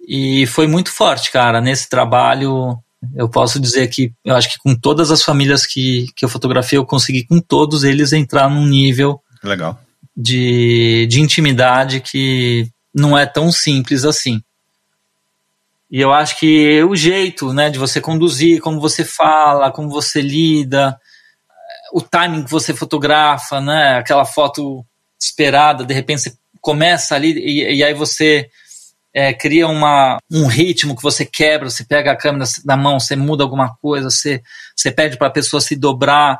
E foi muito forte, cara, nesse trabalho eu posso dizer que eu acho que com todas as famílias que, que eu fotografei, eu consegui com todos eles entrar num nível Legal. De, de intimidade que não é tão simples assim. E eu acho que o jeito né, de você conduzir, como você fala, como você lida, o timing que você fotografa, né, aquela foto esperada, de repente você começa ali e, e aí você é, cria uma, um ritmo que você quebra, você pega a câmera na mão, você muda alguma coisa, você, você pede para a pessoa se dobrar,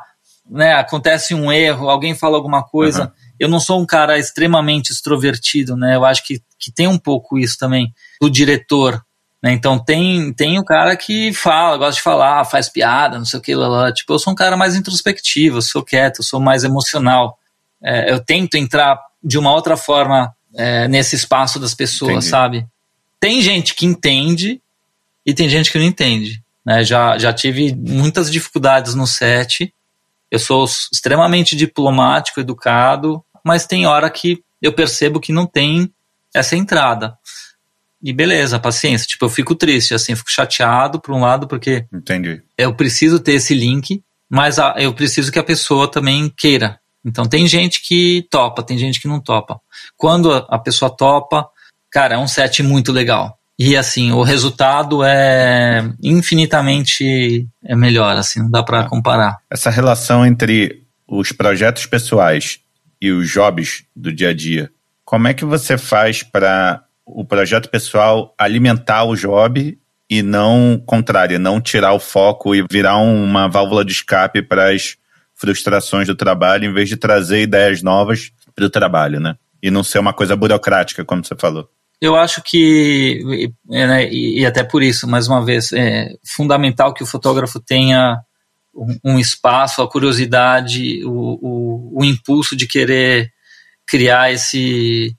né? acontece um erro, alguém fala alguma coisa. Uhum. Eu não sou um cara extremamente extrovertido, né? Eu acho que, que tem um pouco isso também do diretor. Né? Então tem, tem o cara que fala, gosta de falar, faz piada, não sei o que, lá, lá. Tipo, eu sou um cara mais introspectivo, eu sou quieto, eu sou mais emocional. É, eu tento entrar de uma outra forma é, nesse espaço das pessoas, Entendi. sabe? Tem gente que entende e tem gente que não entende. Né? Já, já tive muitas dificuldades no set. Eu sou extremamente diplomático, educado, mas tem hora que eu percebo que não tem essa entrada. E beleza, paciência. Tipo, eu fico triste, assim, fico chateado por um lado, porque Entendi. eu preciso ter esse link, mas eu preciso que a pessoa também queira. Então tem gente que topa, tem gente que não topa. Quando a pessoa topa, cara, é um set muito legal. E assim, o resultado é infinitamente é melhor, assim, não dá para comparar. Essa relação entre os projetos pessoais e os jobs do dia a dia, como é que você faz para o projeto pessoal alimentar o job e não contrário, não tirar o foco e virar uma válvula de escape para as frustrações do trabalho, em vez de trazer ideias novas para o trabalho, né? E não ser uma coisa burocrática, como você falou. Eu acho que, né, e, até por isso, mais uma vez, é fundamental que o fotógrafo tenha um, um espaço, a curiosidade, o, o, o, impulso de querer criar esse,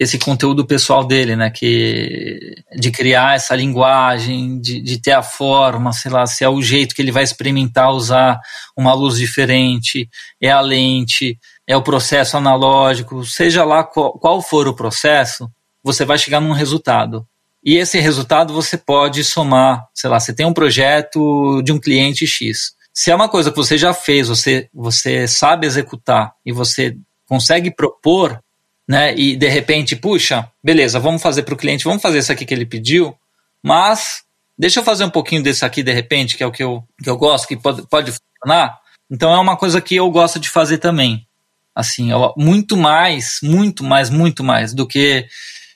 esse conteúdo pessoal dele, né? Que de criar essa linguagem, de, de ter a forma, sei lá, se é o jeito que ele vai experimentar usar uma luz diferente, é a lente, é o processo analógico, seja lá qual, qual for o processo, você vai chegar num resultado. E esse resultado você pode somar, sei lá, você tem um projeto de um cliente X. Se é uma coisa que você já fez, você, você sabe executar e você consegue propor, né? E de repente, puxa, beleza, vamos fazer para o cliente, vamos fazer isso aqui que ele pediu, mas deixa eu fazer um pouquinho desse aqui de repente, que é o que eu, que eu gosto, que pode, pode funcionar. Então é uma coisa que eu gosto de fazer também. Assim, eu, muito mais, muito mais, muito mais do que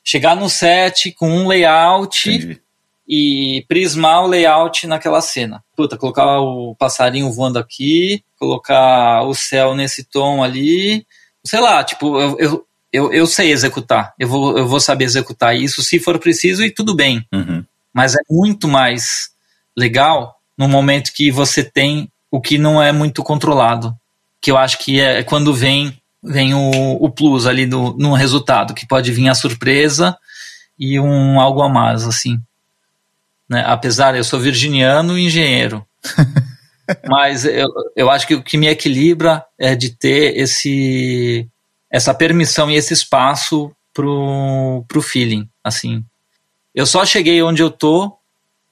chegar no set com um layout Entendi. e prismar o layout naquela cena. Puta, colocar o passarinho voando aqui, colocar o céu nesse tom ali, sei lá, tipo, eu, eu, eu, eu sei executar, eu vou, eu vou saber executar isso se for preciso e tudo bem. Uhum. Mas é muito mais legal no momento que você tem o que não é muito controlado. Que eu acho que é quando vem vem o, o plus ali do, no resultado, que pode vir a surpresa e um algo a mais, assim. Né? Apesar, eu sou virginiano e engenheiro. Mas eu, eu acho que o que me equilibra é de ter esse essa permissão e esse espaço pro, pro feeling, assim. Eu só cheguei onde eu tô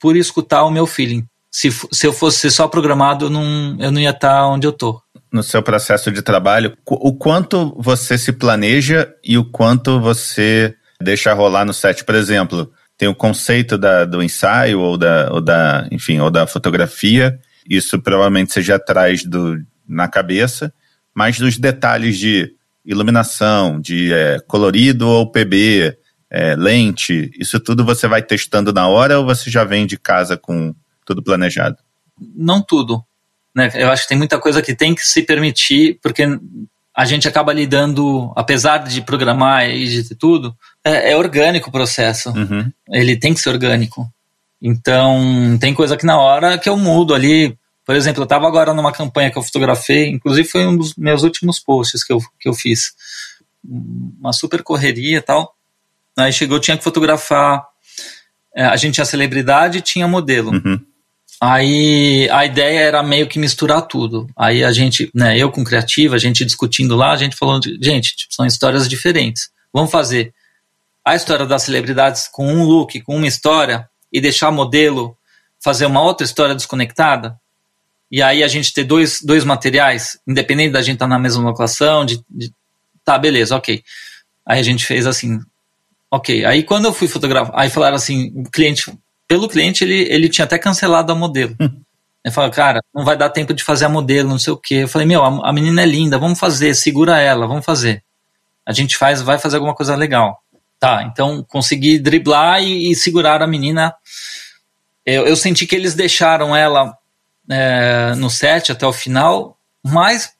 por escutar o meu feeling. Se, se eu fosse só programado, eu não, eu não ia estar tá onde eu tô. No seu processo de trabalho, o quanto você se planeja e o quanto você deixa rolar no set? Por exemplo, tem o conceito da, do ensaio ou da, ou da, enfim, ou da fotografia, isso provavelmente você já traz do, na cabeça, mas dos detalhes de iluminação, de é, colorido ou PB, é, lente, isso tudo você vai testando na hora ou você já vem de casa com tudo planejado? Não tudo. Né? Eu acho que tem muita coisa que tem que se permitir, porque a gente acaba lidando, apesar de programar e de tudo, é, é orgânico o processo. Uhum. Ele tem que ser orgânico. Então, tem coisa que na hora que eu mudo ali. Por exemplo, eu estava agora numa campanha que eu fotografei, inclusive foi um dos meus últimos posts que eu, que eu fiz. Uma super correria e tal. Aí chegou, tinha que fotografar. É, a gente tinha celebridade e tinha modelo. Uhum. Aí a ideia era meio que misturar tudo. Aí a gente, né, eu com criativa, a gente discutindo lá, a gente falou, gente, tipo, são histórias diferentes. Vamos fazer a história das celebridades com um look, com uma história, e deixar modelo fazer uma outra história desconectada, e aí a gente ter dois, dois materiais, independente da gente estar tá na mesma locação, de, de, tá, beleza, ok. Aí a gente fez assim, ok. Aí quando eu fui fotografar, aí falaram assim, o cliente, pelo cliente, ele, ele tinha até cancelado a modelo. Hum. Ele falou, cara, não vai dar tempo de fazer a modelo, não sei o quê. Eu falei, meu, a, a menina é linda, vamos fazer, segura ela, vamos fazer. A gente faz, vai fazer alguma coisa legal. Tá, então consegui driblar e, e segurar a menina. Eu, eu, senti que eles deixaram ela é, no set até o final, mas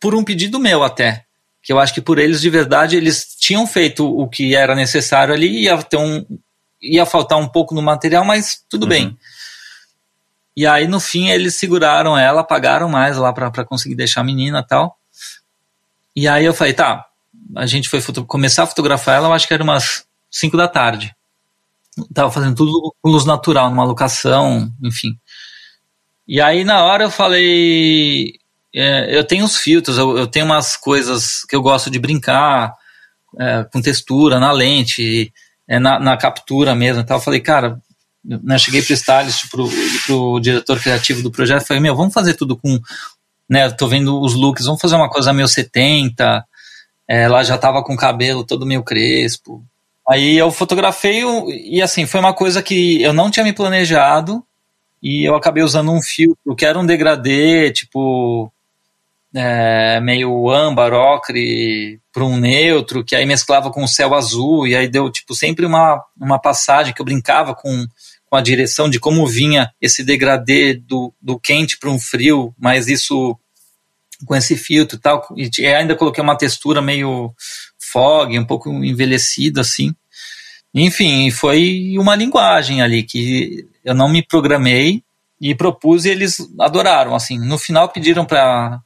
por um pedido meu até. Que eu acho que por eles, de verdade, eles tinham feito o que era necessário ali, ia ter um. ia faltar um pouco no material, mas tudo uhum. bem. E aí, no fim, eles seguraram ela, pagaram mais lá para conseguir deixar a menina e tal. E aí eu falei, tá, a gente foi começar a fotografar ela, eu acho que era umas 5 da tarde. Tava fazendo tudo com luz natural, numa locação, enfim. E aí na hora eu falei, é, eu tenho os filtros, eu, eu, tenho umas coisas que eu gosto de brincar é, com textura na lente, é, na, na, captura mesmo. Então eu falei, cara, né, cheguei pro stylist, pro, pro diretor criativo do projeto, falei, meu, vamos fazer tudo com, né, tô vendo os looks, vamos fazer uma coisa meio 70, ela já tava com o cabelo todo meio crespo. Aí eu fotografei e assim, foi uma coisa que eu não tinha me planejado e eu acabei usando um filtro que era um degradê, tipo, é, meio âmbar, ocre, para um neutro, que aí mesclava com o céu azul, e aí deu, tipo, sempre uma, uma passagem que eu brincava com, com a direção de como vinha esse degradê do, do quente para um frio, mas isso com esse filtro e tal, e ainda coloquei uma textura meio fog, um pouco envelhecida assim. Enfim, foi uma linguagem ali que eu não me programei e propus e eles adoraram, assim. No final pediram para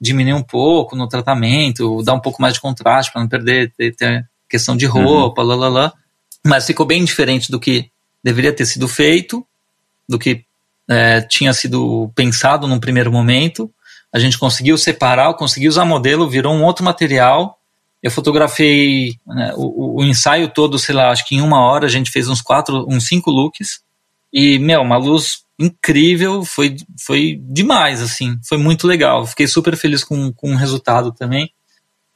diminuir um pouco no tratamento, dar um pouco mais de contraste para não perder ter, ter, questão de roupa, uhum. lá, lá, lá. Mas ficou bem diferente do que deveria ter sido feito, do que é, tinha sido pensado num primeiro momento. A gente conseguiu separar, conseguiu usar modelo, virou um outro material. Eu fotografei né, o, o, ensaio todo, sei lá, acho que em uma hora a gente fez uns quatro, uns cinco looks. E, meu, uma luz incrível, foi, foi demais, assim, foi muito legal. Fiquei super feliz com, com o resultado também.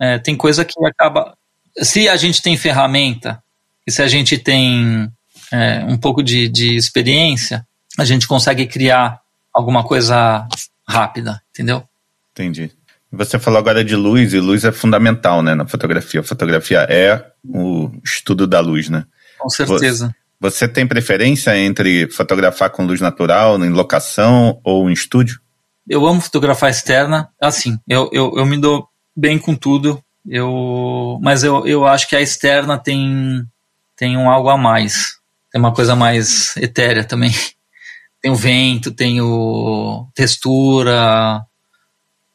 É, tem coisa que acaba. Se a gente tem ferramenta e se a gente tem é, um pouco de, de experiência, a gente consegue criar alguma coisa rápida, entendeu? Entendi. Você falou agora de luz, e luz é fundamental né, na fotografia. A fotografia é o estudo da luz, né? Com certeza. Você, você tem preferência entre fotografar com luz natural, em locação ou em estúdio? Eu amo fotografar externa. Assim, eu, eu, eu me dou bem com tudo. Eu, mas eu, eu acho que a externa tem, tem um algo a mais. Tem uma coisa mais etérea também. Tem o vento, tem o textura.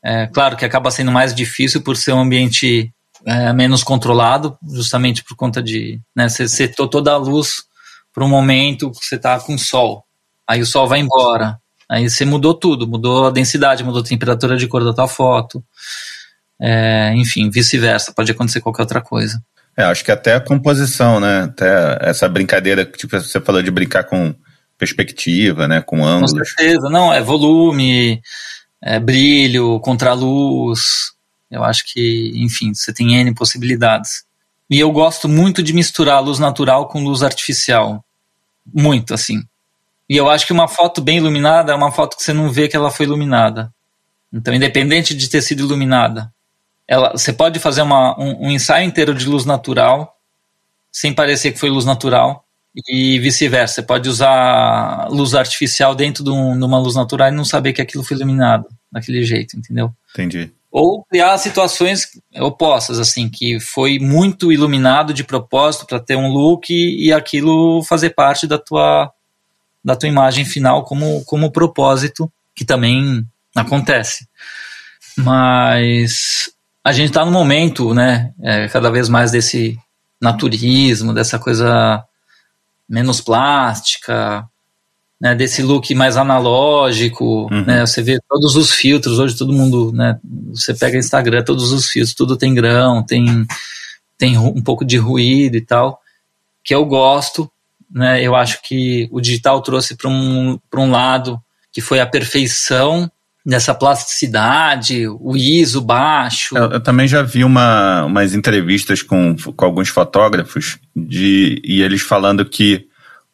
É, claro que acaba sendo mais difícil por ser um ambiente é, menos controlado, justamente por conta de né, você setou toda a luz para um momento que você está com sol. Aí o sol vai embora. Aí você mudou tudo, mudou a densidade, mudou a temperatura de cor da tua foto. É, enfim, vice-versa, pode acontecer qualquer outra coisa. É, acho que até a composição, né? Até essa brincadeira, tipo, você falou de brincar com perspectiva, né? Com ângulos. Com certeza, não, é volume, é brilho, contraluz. Eu acho que, enfim, você tem N possibilidades. E eu gosto muito de misturar luz natural com luz artificial. Muito, assim. E eu acho que uma foto bem iluminada é uma foto que você não vê que ela foi iluminada. Então, independente de ter sido iluminada, ela, você pode fazer uma, um, um ensaio inteiro de luz natural, sem parecer que foi luz natural, e vice-versa. Você pode usar luz artificial dentro de, um, de, uma luz natural e não saber que aquilo foi iluminado daquele jeito, entendeu? Entendi. Ou criar situações opostas, assim, que foi muito iluminado de propósito para ter um look e, e, aquilo fazer parte da tua, da tua imagem final como, como propósito, que também acontece. Mas a gente está no momento, né, é, cada vez mais desse naturismo, dessa coisa menos plástica, né, desse look mais analógico, uhum. né, você vê todos os filtros, hoje todo mundo, né, você pega Instagram, todos os filtros, tudo tem grão, tem, tem um pouco de ruído e tal, que eu gosto, né, eu acho que o digital trouxe para um, um lado que foi a perfeição dessa plasticidade, o ISO baixo. Eu, eu, também já vi uma, umas entrevistas com, com alguns fotógrafos de, e eles falando que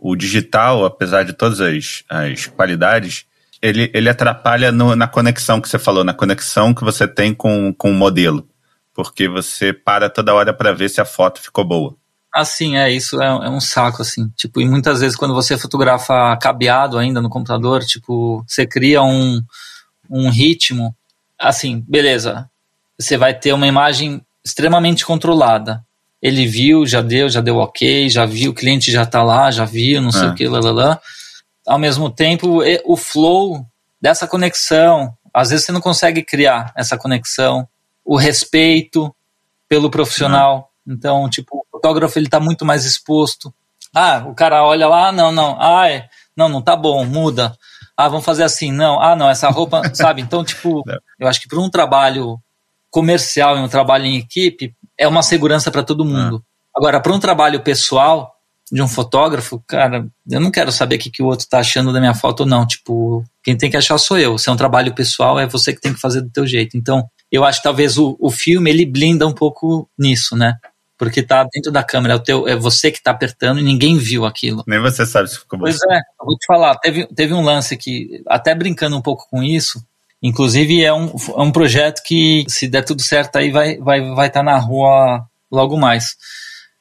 o digital, apesar de todas as, as qualidades, ele, ele atrapalha no, na conexão que você falou, na conexão que você tem com, com o modelo. Porque você para toda hora para ver se a foto ficou boa. Assim, é, isso é, é, um saco, assim. Tipo, e muitas vezes quando você fotografa cabeado ainda no computador, tipo, você cria um, um ritmo, assim, beleza, você vai ter uma imagem extremamente controlada. Ele viu, já deu, já deu ok, já viu, o cliente já está lá, já viu, não sei é. o que, lá, lá, lá. Ao mesmo tempo, o flow dessa conexão, às vezes você não consegue criar essa conexão, o respeito pelo profissional. Então, tipo, o fotógrafo ele está muito mais exposto. Ah, o cara olha lá, não, não, ah, é, não, não tá bom, muda ah, vamos fazer assim, não, ah, não, essa roupa, sabe? Então, tipo, eu acho que para um trabalho comercial e um trabalho em equipe, é uma segurança para todo mundo. Ah. Agora, para um trabalho pessoal de um fotógrafo, cara, eu não quero saber o que, que o outro tá achando da minha foto ou não. Tipo, quem tem que achar sou eu. Se é um trabalho pessoal, é você que tem que fazer do teu jeito. Então, eu acho que talvez o, o filme ele blinda um pouco nisso, né? porque tá dentro da câmera, é, o teu, é você que tá apertando e ninguém viu aquilo. Nem você sabe se ficou bom. Pois é, eu vou te falar, teve, teve um lance que, até brincando um pouco com isso, inclusive é um, é um projeto que, se der tudo certo aí, vai estar vai, vai tá na rua logo mais.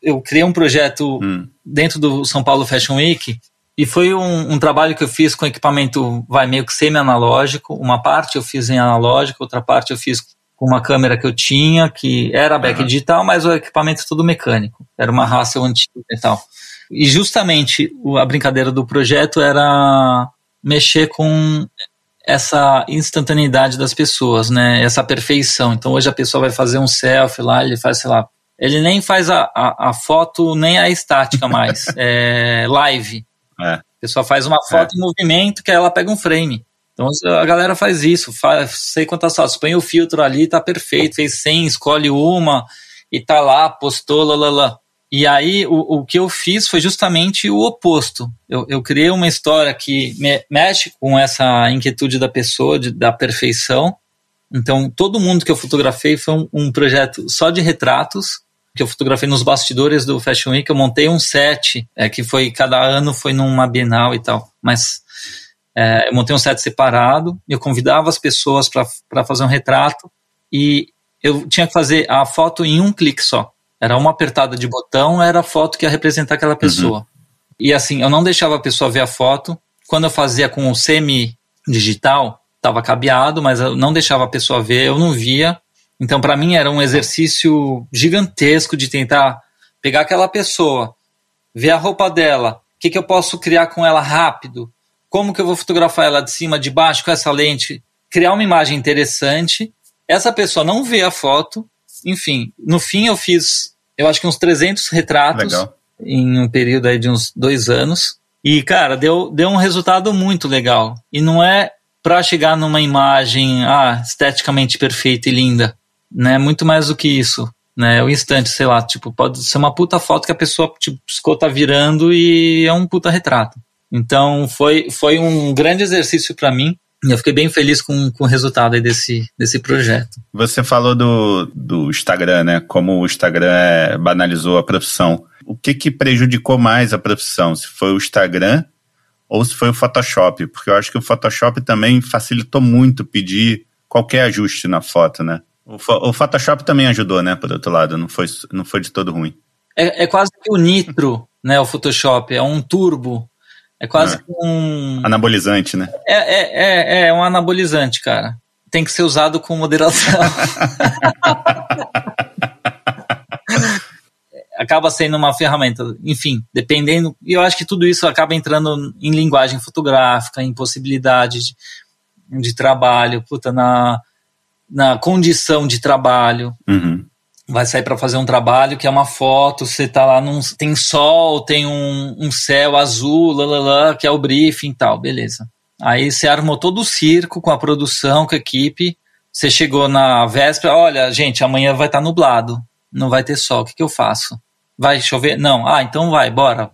Eu criei um projeto hum. dentro do São Paulo Fashion Week, e foi um, um, trabalho que eu fiz com equipamento, vai meio que semi-analógico. Uma parte eu fiz em analógico, outra parte eu fiz com uma câmera que eu tinha, que era back uhum. digital, mas o equipamento é tudo mecânico. Era uma raça antiga e tal. E justamente a brincadeira do projeto era mexer com essa instantaneidade das pessoas, né? Essa perfeição. Então hoje a pessoa vai fazer um selfie lá, ele faz, sei lá, ele nem faz a, a, a foto, nem a estática mais, é live. É. A pessoa faz uma foto é. em movimento que ela pega um frame. Então a galera faz isso, faz, sei quantas fotos, põe o filtro ali, tá perfeito, fez 100, escolhe uma e tá lá, postou, lá. E aí o, o que eu fiz foi justamente o oposto. Eu, eu criei uma história que me, mexe com essa inquietude da pessoa, de, da perfeição. Então todo mundo que eu fotografei foi um, um projeto só de retratos, que eu fotografei nos bastidores do Fashion Week, eu montei um set, é, que foi, cada ano foi numa Bienal e tal, mas é, eu montei um set separado, eu convidava as pessoas para fazer um retrato e eu tinha que fazer a foto em um clique só. Era uma apertada de botão, era a foto que ia representar aquela pessoa. Uhum. E assim, eu não deixava a pessoa ver a foto. Quando eu fazia com o semi-digital, estava cabeado, mas eu não deixava a pessoa ver, eu não via. Então, para mim, era um exercício gigantesco de tentar pegar aquela pessoa, ver a roupa dela, o que, que eu posso criar com ela rápido, como que eu vou fotografar ela de cima, de baixo, com essa lente, criar uma imagem interessante. Essa pessoa não vê a foto. Enfim, no fim eu fiz, eu acho que uns 300 retratos legal. em um período aí de uns dois anos. E, cara, deu, deu um resultado muito legal. E não é para chegar numa imagem ah, esteticamente perfeita e linda né? Muito mais do que isso, né? O instante, sei lá, tipo, pode ser uma puta foto que a pessoa, tipo, piscou, tá virando e é um puta retrato. Então, foi, foi um grande exercício para mim. Eu fiquei bem feliz com, com o resultado aí desse, desse projeto. Você falou do, do Instagram, né? Como o Instagram é, banalizou a profissão. O que, que prejudicou mais a profissão? Se foi o Instagram ou se foi o Photoshop? Porque eu acho que o Photoshop também facilitou muito pedir qualquer ajuste na foto, né? O, o, Photoshop também ajudou, né? Por outro lado, não foi, não foi de todo ruim. É, é quase que o nitro, né? O Photoshop é um turbo. É quase é. um anabolizante, né? É, é, é, é um anabolizante, cara. Tem que ser usado com moderação. acaba sendo uma ferramenta, enfim, dependendo. E eu acho que tudo isso acaba entrando em linguagem fotográfica, em possibilidade de, de trabalho, puta, na na condição de trabalho. Uhum. Vai sair para fazer um trabalho que é uma foto, você tá lá num. Tem sol, tem um, um céu azul, lalala, que é o briefing e tal, beleza. Aí você armou todo o circo com a produção, com a equipe. Você chegou na véspera, olha, gente, amanhã vai estar tá nublado, não vai ter sol, o que, que eu faço? Vai chover? Não. Ah, então vai, bora.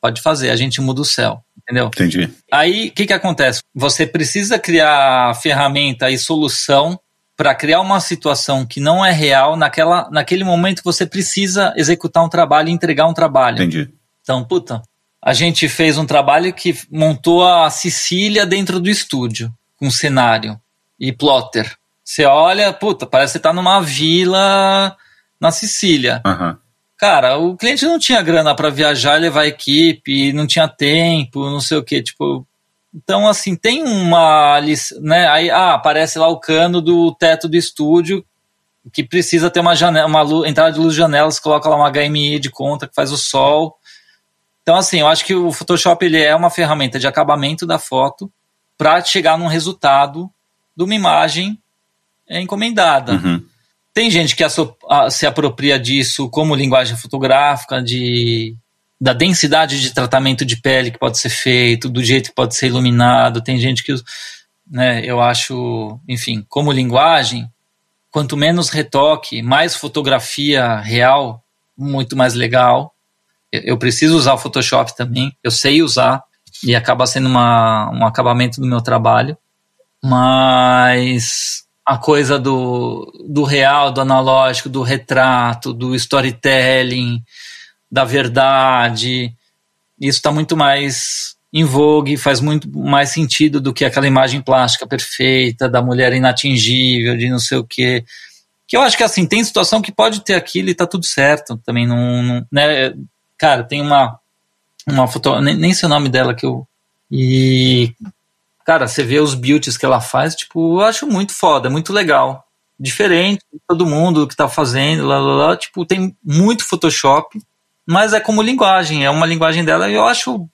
Pode fazer, a gente muda o céu, entendeu? Entendi. Aí, o que, que acontece? Você precisa criar ferramenta e solução para criar uma situação que não é real naquela, naquele momento que você precisa executar um trabalho e entregar um trabalho. Entendi. Então, puta, a gente fez um trabalho que montou a Sicília dentro do estúdio, com cenário e plotter. Você olha, puta, parece que você tá numa vila na Sicília. Uhum. Cara, o cliente não tinha grana para viajar e levar equipe, não tinha tempo, não sei o que. Tipo, então, assim, tem uma. Né, aí ah, aparece lá o cano do teto do estúdio, que precisa ter uma janela, uma luz, entrada de luz de janelas, coloca lá uma HMI de conta que faz o sol. Então, assim, eu acho que o Photoshop ele é uma ferramenta de acabamento da foto para chegar num resultado de uma imagem encomendada. Uhum. Tem gente que se apropria disso como linguagem fotográfica, de da densidade de tratamento de pele que pode ser feito, do jeito que pode ser iluminado. Tem gente que, né, eu acho, enfim, como linguagem, quanto menos retoque, mais fotografia real, muito mais legal. Eu preciso usar o Photoshop também, eu sei usar e acaba sendo uma, um acabamento do meu trabalho, mas a coisa do, do real, do analógico, do retrato, do storytelling, da verdade. Isso está muito mais em vogue, faz muito mais sentido do que aquela imagem plástica perfeita da mulher inatingível, de não sei o quê. Que eu acho que assim, tem situação que pode ter aquilo e tá tudo certo. Também não. não né? Cara, tem uma. Uma foto. Nem, nem sei o nome dela que eu. E. Cara, você vê os beauties que ela faz, tipo, eu acho muito foda, muito legal. Diferente de todo mundo que tá fazendo, lá, lá, lá. Tipo, tem muito Photoshop mas é como linguagem, é uma linguagem dela e eu acho,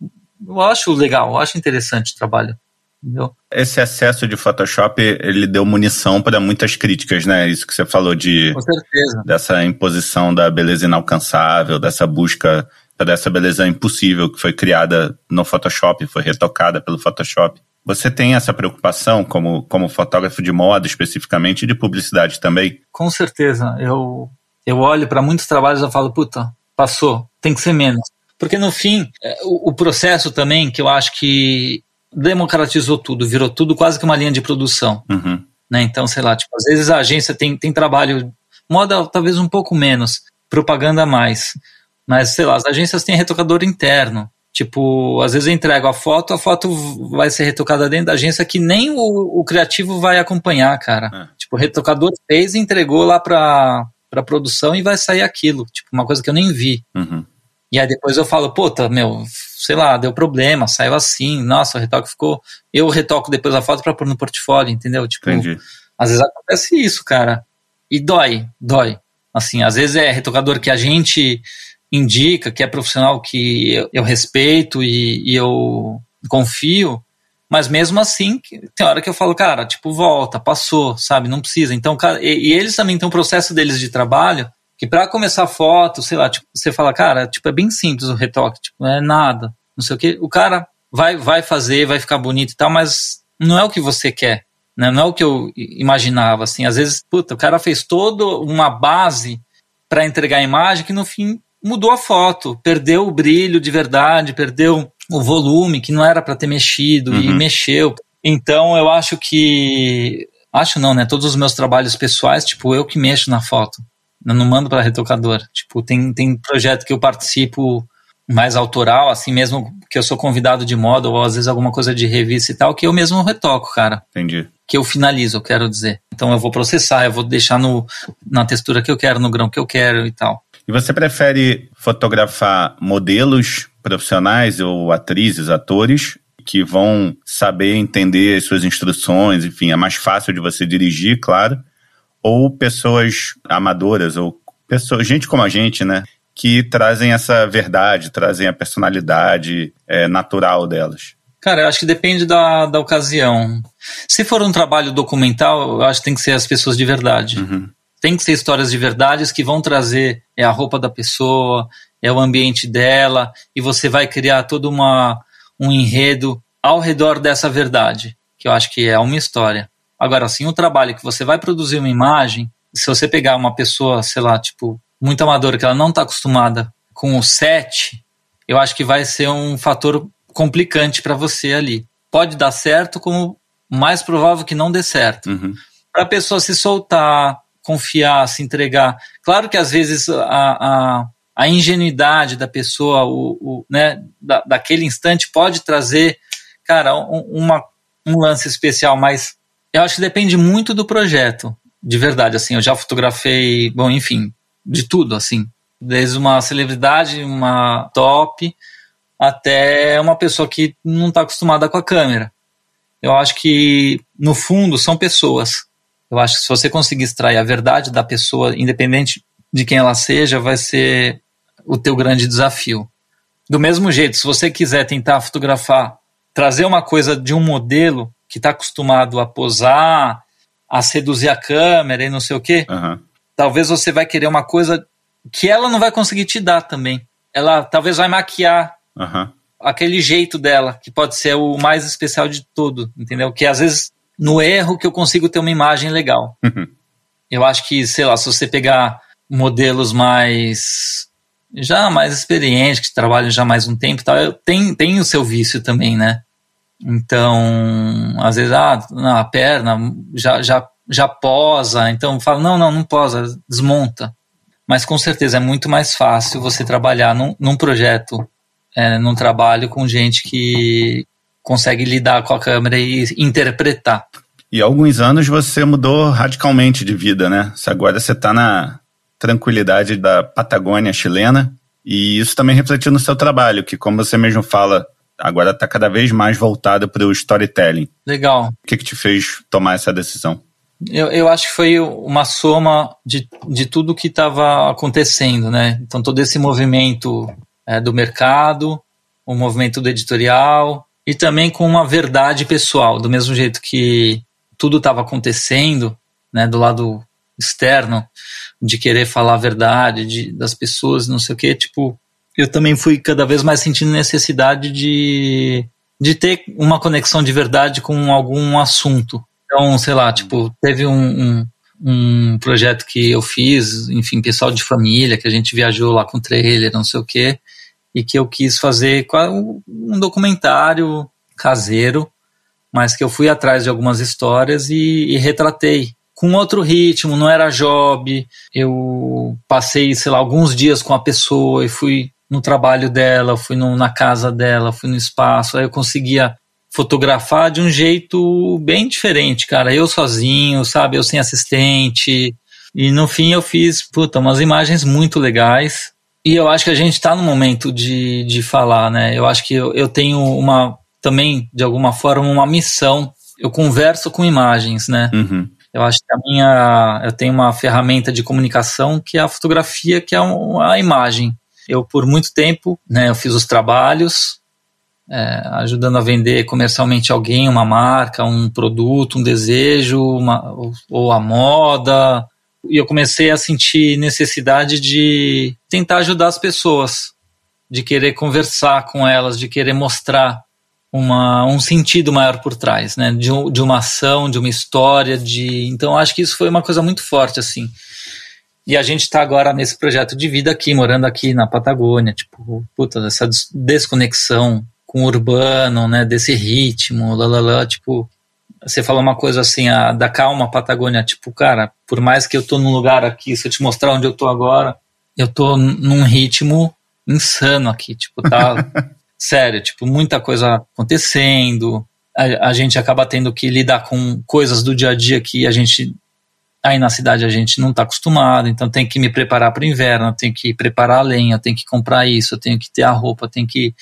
eu acho legal, eu acho interessante o trabalho. Entendeu? Esse excesso de Photoshop, ele deu munição para muitas críticas, né? Isso que você falou de Com certeza. dessa imposição da beleza inalcançável, dessa busca dessa beleza impossível que foi criada no Photoshop, foi retocada pelo Photoshop. Você tem essa preocupação como, como fotógrafo de moda, especificamente, e de publicidade também? Com certeza. Eu, eu olho para muitos trabalhos e falo, puta, passou, tem que ser menos. Porque no fim, é, o, o processo também, que eu acho que democratizou tudo, virou tudo quase que uma linha de produção. Uhum. Né? Então, sei lá, tipo, às vezes a agência tem, tem trabalho, moda talvez um pouco menos, propaganda mais. Mas, sei lá, as agências têm retocador interno. Tipo, às vezes eu entrego a foto, a foto vai ser retocada dentro da agência que nem o, o criativo vai acompanhar, cara. É. Tipo, o retocador fez e entregou lá pra, pra produção e vai sair aquilo. Tipo, uma coisa que eu nem vi. Uhum. E aí depois eu falo, puta, meu, sei lá, deu problema, saiu assim, nossa, o retoque ficou. Eu retoco depois a foto pra pôr no portfólio, entendeu? Tipo, Entendi. às vezes acontece isso, cara. E dói, dói. Assim, às vezes é retocador que a gente indica, que é profissional que eu, eu respeito e, e, eu confio, mas mesmo assim, tem hora que eu falo, cara, tipo, volta, passou, sabe? Não precisa. Então, e, e eles também têm um processo deles de trabalho que para começar a foto, sei lá, tipo, você fala, cara, tipo, é bem simples o retoque, tipo, não é nada, não sei o que. O cara vai, vai fazer, vai ficar bonito e tal, mas não é o que você quer. Né? Não é o que eu imaginava, assim. Às vezes, puta, o cara fez toda uma base para entregar a imagem que no fim mudou a foto, perdeu o brilho de verdade, perdeu o volume que não era para ter mexido uhum. e mexeu. Então eu acho que acho não, né? Todos os meus trabalhos pessoais, tipo, eu que mexo na foto. Eu não mando para retocador. Tipo, tem tem projeto que eu participo mais autoral, assim mesmo que eu sou convidado de moda ou às vezes alguma coisa de revista e tal, que eu mesmo retoco, cara. Entendi. Que eu finalizo, eu quero dizer. Então eu vou processar, eu vou deixar no, na textura que eu quero, no grão que eu quero e tal. E você prefere fotografar modelos profissionais ou atrizes, atores que vão saber entender as suas instruções, enfim, é mais fácil de você dirigir, claro, ou pessoas amadoras ou pessoas, gente como a gente, né, que trazem essa verdade, trazem a personalidade é, natural delas. Cara, eu acho que depende da, da ocasião. Se for um trabalho documental, eu acho que tem que ser as pessoas de verdade. Uhum tem que ser histórias de verdades que vão trazer é a roupa da pessoa, é o ambiente dela, e você vai criar todo uma, um enredo ao redor dessa verdade, que eu acho que é uma história. Agora, assim, o trabalho que você vai produzir uma imagem, se você pegar uma pessoa, sei lá, tipo, muito amadora, que ela não está acostumada com o set, eu acho que vai ser um fator complicante para você ali. Pode dar certo, como mais provável que não dê certo. Uhum. Para a pessoa se soltar, confiar, se entregar. Claro que às vezes a, a, a ingenuidade da pessoa, o, o né, da, daquele instante pode trazer, cara, um, uma, um lance especial, mas eu acho que depende muito do projeto, de verdade. Assim, eu já fotografei, bom, enfim, de tudo, assim, desde uma celebridade, uma top, até uma pessoa que não está acostumada com a câmera. Eu acho que, no fundo, são pessoas. Eu acho que se você conseguir extrair a verdade da pessoa, independente de quem ela seja, vai ser o teu grande desafio. Do mesmo jeito, se você quiser tentar fotografar, trazer uma coisa de um modelo que está acostumado a posar, a seduzir a câmera e não sei o quê, uhum. talvez você vai querer uma coisa que ela não vai conseguir te dar também. Ela talvez vai maquiar uhum. aquele jeito dela, que pode ser o mais especial de tudo, entendeu? Que às vezes no erro que eu consigo ter uma imagem legal. Uhum. Eu acho que, sei lá, se você pegar modelos mais já mais experientes, que trabalham já mais um tempo e tal, tem, tem o seu vício também, né? Então, às vezes, ah, a perna já, já, já posa, então fala, não, não, não posa, desmonta. Mas com certeza é muito mais fácil você trabalhar num, num projeto, é, num trabalho com gente que, consegue lidar com a câmera e interpretar. E há alguns anos você mudou radicalmente de vida, né? Agora você está na tranquilidade da Patagônia chilena e isso também refletiu no seu trabalho, que como você mesmo fala, agora está cada vez mais voltado para o storytelling. Legal. O que, que te fez tomar essa decisão? Eu, eu acho que foi uma soma de, de tudo que estava acontecendo, né? Então todo esse movimento é, do mercado, o movimento do editorial, e também com uma verdade pessoal, do mesmo jeito que tudo estava acontecendo, né, do lado externo, de querer falar a verdade de, das pessoas, não sei o que, tipo, eu também fui cada vez mais sentindo necessidade de, de ter uma conexão de verdade com algum assunto. Então, sei lá, tipo, teve um, um, um projeto que eu fiz, enfim, pessoal de família, que a gente viajou lá com trailer, não sei o que, e que eu quis fazer um documentário caseiro, mas que eu fui atrás de algumas histórias e, e retratei com outro ritmo, não era job. Eu passei, sei lá, alguns dias com a pessoa e fui no trabalho dela, fui no, na casa dela, fui no espaço. Aí eu conseguia fotografar de um jeito bem diferente, cara. Eu sozinho, sabe? Eu sem assistente. E no fim eu fiz, puta, umas imagens muito legais. E eu acho que a gente está no momento de, de falar, né? Eu acho que eu, eu tenho uma, também, de alguma forma, uma missão. Eu converso com imagens, né? Uhum. Eu acho que a minha, eu tenho uma ferramenta de comunicação que é a fotografia, que é a imagem. Eu, por muito tempo, né, eu fiz os trabalhos, é, ajudando a vender comercialmente alguém, uma marca, um produto, um desejo, uma, ou, ou a moda, e eu comecei a sentir necessidade de tentar ajudar as pessoas, de querer conversar com elas, de querer mostrar uma, um sentido maior por trás, né? De, de uma ação, de uma história, de então acho que isso foi uma coisa muito forte assim. E a gente está agora nesse projeto de vida aqui, morando aqui na Patagônia, tipo, puta, essa desconexão com o urbano, né? Desse ritmo, lá, lá, lá tipo, você falou uma coisa assim, a, da calma Patagônia, tipo, cara, por mais que eu tô num lugar aqui, se eu te mostrar onde eu tô agora, eu tô num ritmo insano aqui, tipo, tá sério, tipo, muita coisa acontecendo, a, a, gente acaba tendo que lidar com coisas do dia a dia que a gente, aí na cidade a gente não tá acostumado, então tem que me preparar para o inverno, tem que preparar a lenha, tem que comprar isso, tenho que ter a roupa, tem que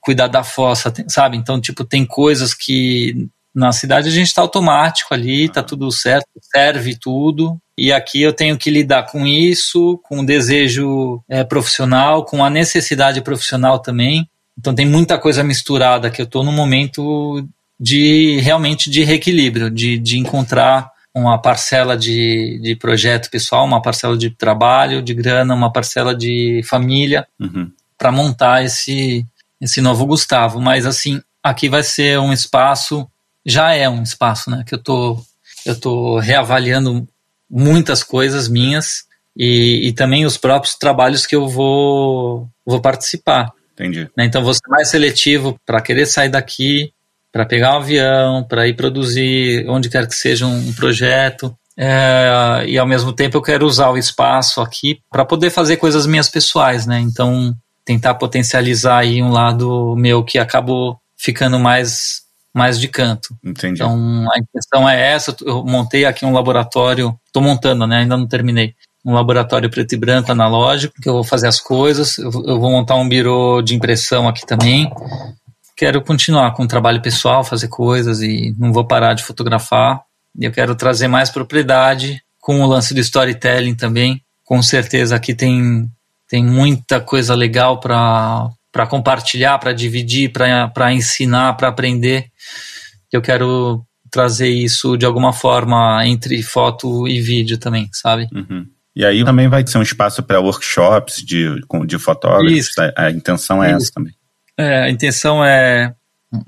cuidar da fossa, tem, sabe? Então, tipo, tem coisas que na cidade a gente está automático ali, tá tudo certo, serve tudo. E aqui eu tenho que lidar com isso, com o desejo é, profissional, com a necessidade profissional também. Então tem muita coisa misturada que eu estou no momento de realmente de reequilíbrio, de, de encontrar uma parcela de, de projeto pessoal, uma parcela de trabalho, de grana, uma parcela de família, uhum. para montar esse, esse novo Gustavo. Mas assim, aqui vai ser um espaço já é um espaço, né? Que eu tô, eu tô reavaliando muitas coisas minhas e, e também os próprios trabalhos que eu vou, vou participar. Entendi. Né? Então vou ser mais seletivo para querer sair daqui, para pegar um avião, para ir produzir onde quer que seja um, um projeto. É, e ao mesmo tempo eu quero usar o espaço aqui para poder fazer coisas minhas pessoais, né? Então tentar potencializar aí um lado meu que acabou ficando mais mais de canto. Entendi. Então a intenção é essa. Eu montei aqui um laboratório, estou montando, né? Ainda não terminei. Um laboratório preto e branco analógico, que eu vou fazer as coisas. Eu, eu vou montar um birô de impressão aqui também. Quero continuar com o trabalho pessoal, fazer coisas e não vou parar de fotografar. E eu quero trazer mais propriedade com o lance do storytelling também. Com certeza aqui tem, tem muita coisa legal para para compartilhar, para dividir, para ensinar, para aprender. Eu quero trazer isso de alguma forma entre foto e vídeo também, sabe? Uhum. E aí também vai ser um espaço para workshops de, de fotógrafos. Isso. A, a intenção é isso. essa também. É, a intenção é,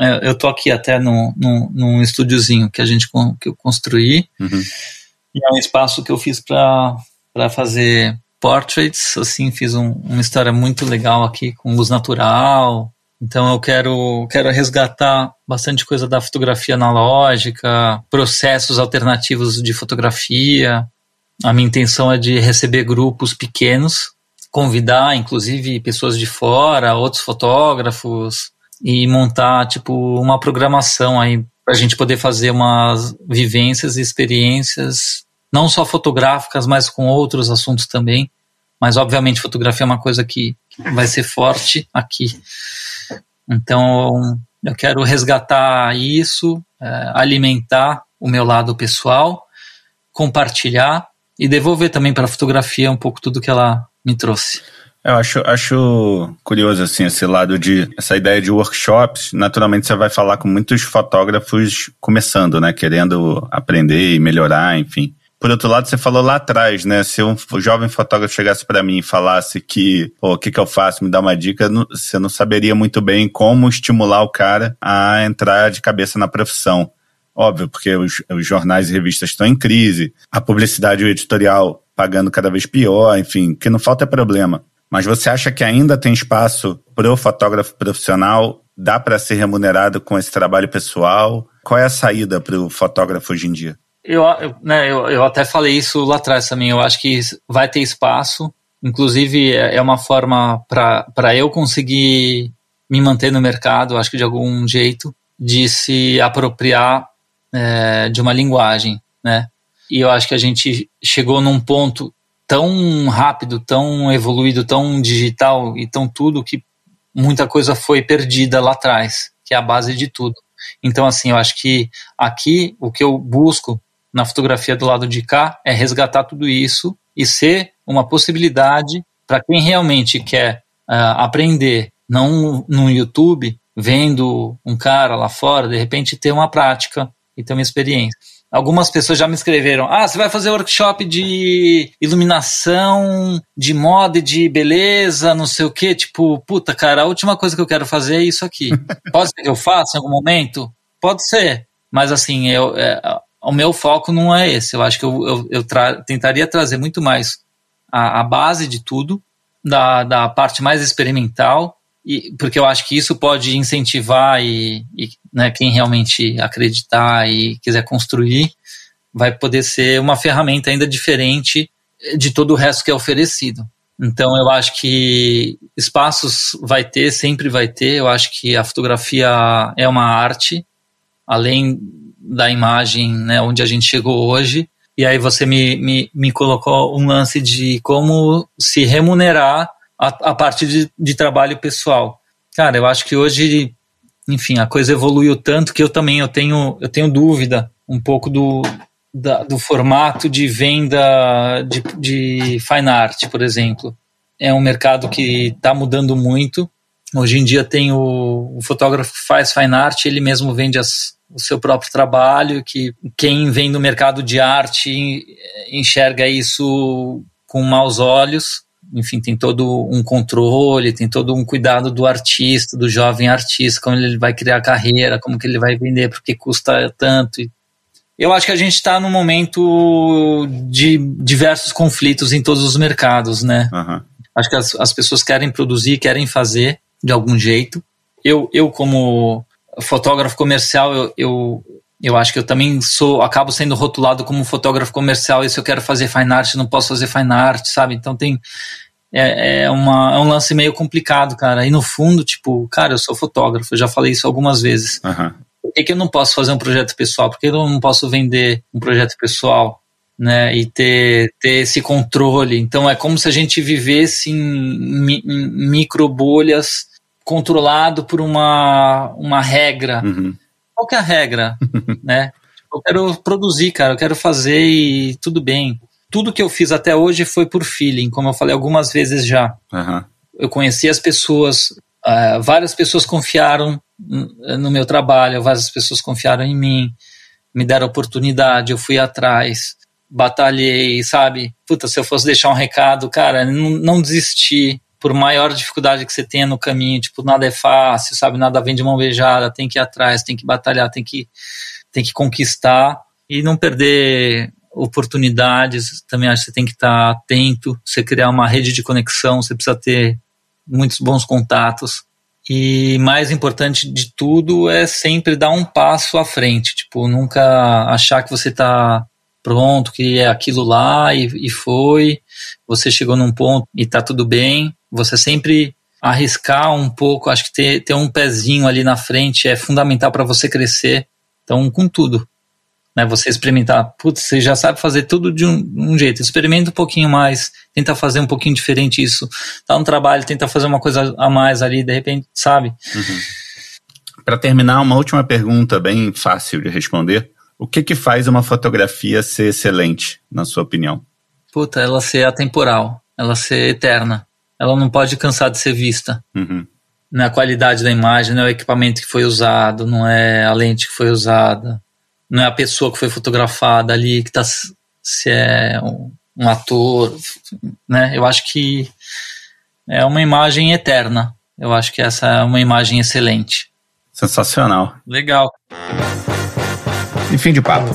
é, eu tô aqui até no, no, num estúdiozinho que a gente que eu construí. Uhum. E é um espaço que eu fiz para fazer portraits, assim, fiz um, uma história muito legal aqui com luz natural. Então eu quero, quero resgatar bastante coisa da fotografia analógica, processos alternativos de fotografia. A minha intenção é de receber grupos pequenos, convidar inclusive pessoas de fora, outros fotógrafos e montar tipo uma programação aí para a gente poder fazer umas vivências e experiências não só fotográficas, mas com outros assuntos também. Mas, obviamente, fotografia é uma coisa que vai ser forte aqui. Então, eu quero resgatar isso, é, alimentar o meu lado pessoal, compartilhar e devolver também para a fotografia um pouco tudo que ela me trouxe. Eu acho, acho curioso, assim, esse lado de, essa ideia de workshops. Naturalmente, você vai falar com muitos fotógrafos começando, né? Querendo aprender e melhorar, enfim. Por outro lado, você falou lá atrás, né? Se um jovem fotógrafo chegasse para mim e falasse que, pô, o que, que eu faço, me dá uma dica, você não saberia muito bem como estimular o cara a entrar de cabeça na profissão. Óbvio, porque os, os jornais e revistas estão em crise, a publicidade e o editorial pagando cada vez pior, enfim, que não falta é problema. Mas você acha que ainda tem espaço para o fotógrafo profissional? Dá para ser remunerado com esse trabalho pessoal? Qual é a saída para o fotógrafo hoje em dia? Eu, né, eu, eu até falei isso lá atrás também. Eu acho que vai ter espaço. Inclusive, é, é uma forma para eu conseguir me manter no mercado, acho que de algum jeito, de se apropriar é, de uma linguagem, né? E eu acho que a gente chegou num ponto tão rápido, tão evoluído, tão digital e tão tudo que muita coisa foi perdida lá atrás, que é a base de tudo. Então, assim, eu acho que aqui o que eu busco na fotografia do lado de cá é resgatar tudo isso e ser uma possibilidade para quem realmente quer uh, aprender, não no YouTube, vendo um cara lá fora, de repente ter uma prática e ter uma experiência. Algumas pessoas já me escreveram: Ah, você vai fazer workshop de iluminação, de moda e de beleza, não sei o quê. Tipo, puta, cara, a última coisa que eu quero fazer é isso aqui. Pode ser que eu faça em algum momento? Pode ser. Mas assim, eu, é, o meu foco não é esse. Eu acho que eu, eu, eu tra tentaria trazer muito mais a, a base de tudo, da, da parte mais experimental, e, porque eu acho que isso pode incentivar e, e né, quem realmente acreditar e quiser construir vai poder ser uma ferramenta ainda diferente de todo o resto que é oferecido. Então eu acho que espaços vai ter, sempre vai ter. Eu acho que a fotografia é uma arte, além da imagem, né, onde a gente chegou hoje. E aí você me, me, me colocou um lance de como se remunerar a, a partir de, de trabalho pessoal. Cara, eu acho que hoje, enfim, a coisa evoluiu tanto que eu também eu tenho, eu tenho dúvida um pouco do, da, do formato de venda de, de fine art, por exemplo. É um mercado que está mudando muito. Hoje em dia tem o, o, fotógrafo que faz fine art, ele mesmo vende as, o seu próprio trabalho, que quem vem do mercado de arte enxerga isso com maus olhos enfim, tem todo um controle, tem todo um cuidado do artista, do jovem artista, como ele vai criar carreira, como que ele vai vender, porque custa tanto. Eu acho que a gente está num momento de diversos conflitos em todos os mercados, né? Uhum. Acho que as, as pessoas querem produzir, querem fazer de algum jeito. Eu, eu como fotógrafo comercial, eu, eu, eu acho que eu também sou, acabo sendo rotulado como fotógrafo comercial e se eu quero fazer fine art, não posso fazer fine art, sabe? Então tem é, é, uma, é um lance meio complicado, cara. E no fundo, tipo, cara, eu sou fotógrafo, eu já falei isso algumas vezes. Uhum. Por que, que eu não posso fazer um projeto pessoal? Por que eu não posso vender um projeto pessoal? Né, e ter, ter esse controle. Então é como se a gente vivesse em, em micro bolhas controlado por uma, uma regra. Uhum qual que é a regra, né? Eu quero produzir, cara, eu quero fazer e tudo bem. Tudo que eu fiz até hoje foi por feeling, como eu falei algumas vezes já. Uhum. Eu conheci as pessoas, uh, várias pessoas confiaram no meu trabalho, várias pessoas confiaram em mim, me deram oportunidade, eu fui atrás, batalhei, sabe? Puta, se eu fosse deixar um recado, cara, não, não desisti, por maior dificuldade que você tenha no caminho, tipo, nada é fácil, sabe? Nada vem de mão beijada, tem que ir atrás, tem que batalhar, tem que, tem que conquistar e não perder oportunidades. Também acho que você tem que estar atento, você criar uma rede de conexão, você precisa ter muitos bons contatos. E mais importante de tudo é sempre dar um passo à frente, tipo, nunca achar que você está pronto, que é aquilo lá e, e foi, você chegou num ponto e está tudo bem você sempre arriscar um pouco, acho que ter, ter um pezinho ali na frente é fundamental para você crescer. Então, com tudo. Né, você experimentar, putz, você já sabe fazer tudo de um, um, jeito, experimenta um pouquinho mais, tenta fazer um pouquinho diferente isso, tá no trabalho, tenta fazer uma coisa a mais ali, de repente, sabe? Uhum. Para terminar, uma última pergunta bem fácil de responder. O que que faz uma fotografia ser excelente, na sua opinião? Puta, ela ser atemporal, ela ser eterna ela não pode cansar de ser vista. Uhum. Não é a qualidade da imagem, não é o equipamento que foi usado, não é a lente que foi usada, não é a pessoa que foi fotografada ali, que está se é um, um ator, né? Eu acho que é uma imagem eterna. Eu acho que essa é uma imagem excelente. Sensacional. Legal. E fim de papo.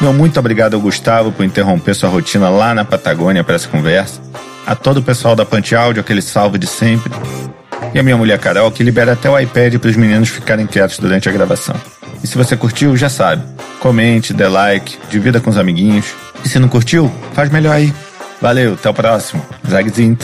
Meu muito obrigado ao Gustavo por interromper sua rotina lá na Patagônia para essa conversa. A todo o pessoal da Pante Áudio, aquele salve de sempre. E a minha mulher Carol, que libera até o iPad para os meninos ficarem quietos durante a gravação. E se você curtiu, já sabe. Comente, dê like, divida com os amiguinhos. E se não curtiu, faz melhor aí. Valeu, até o próximo. Zag Zint.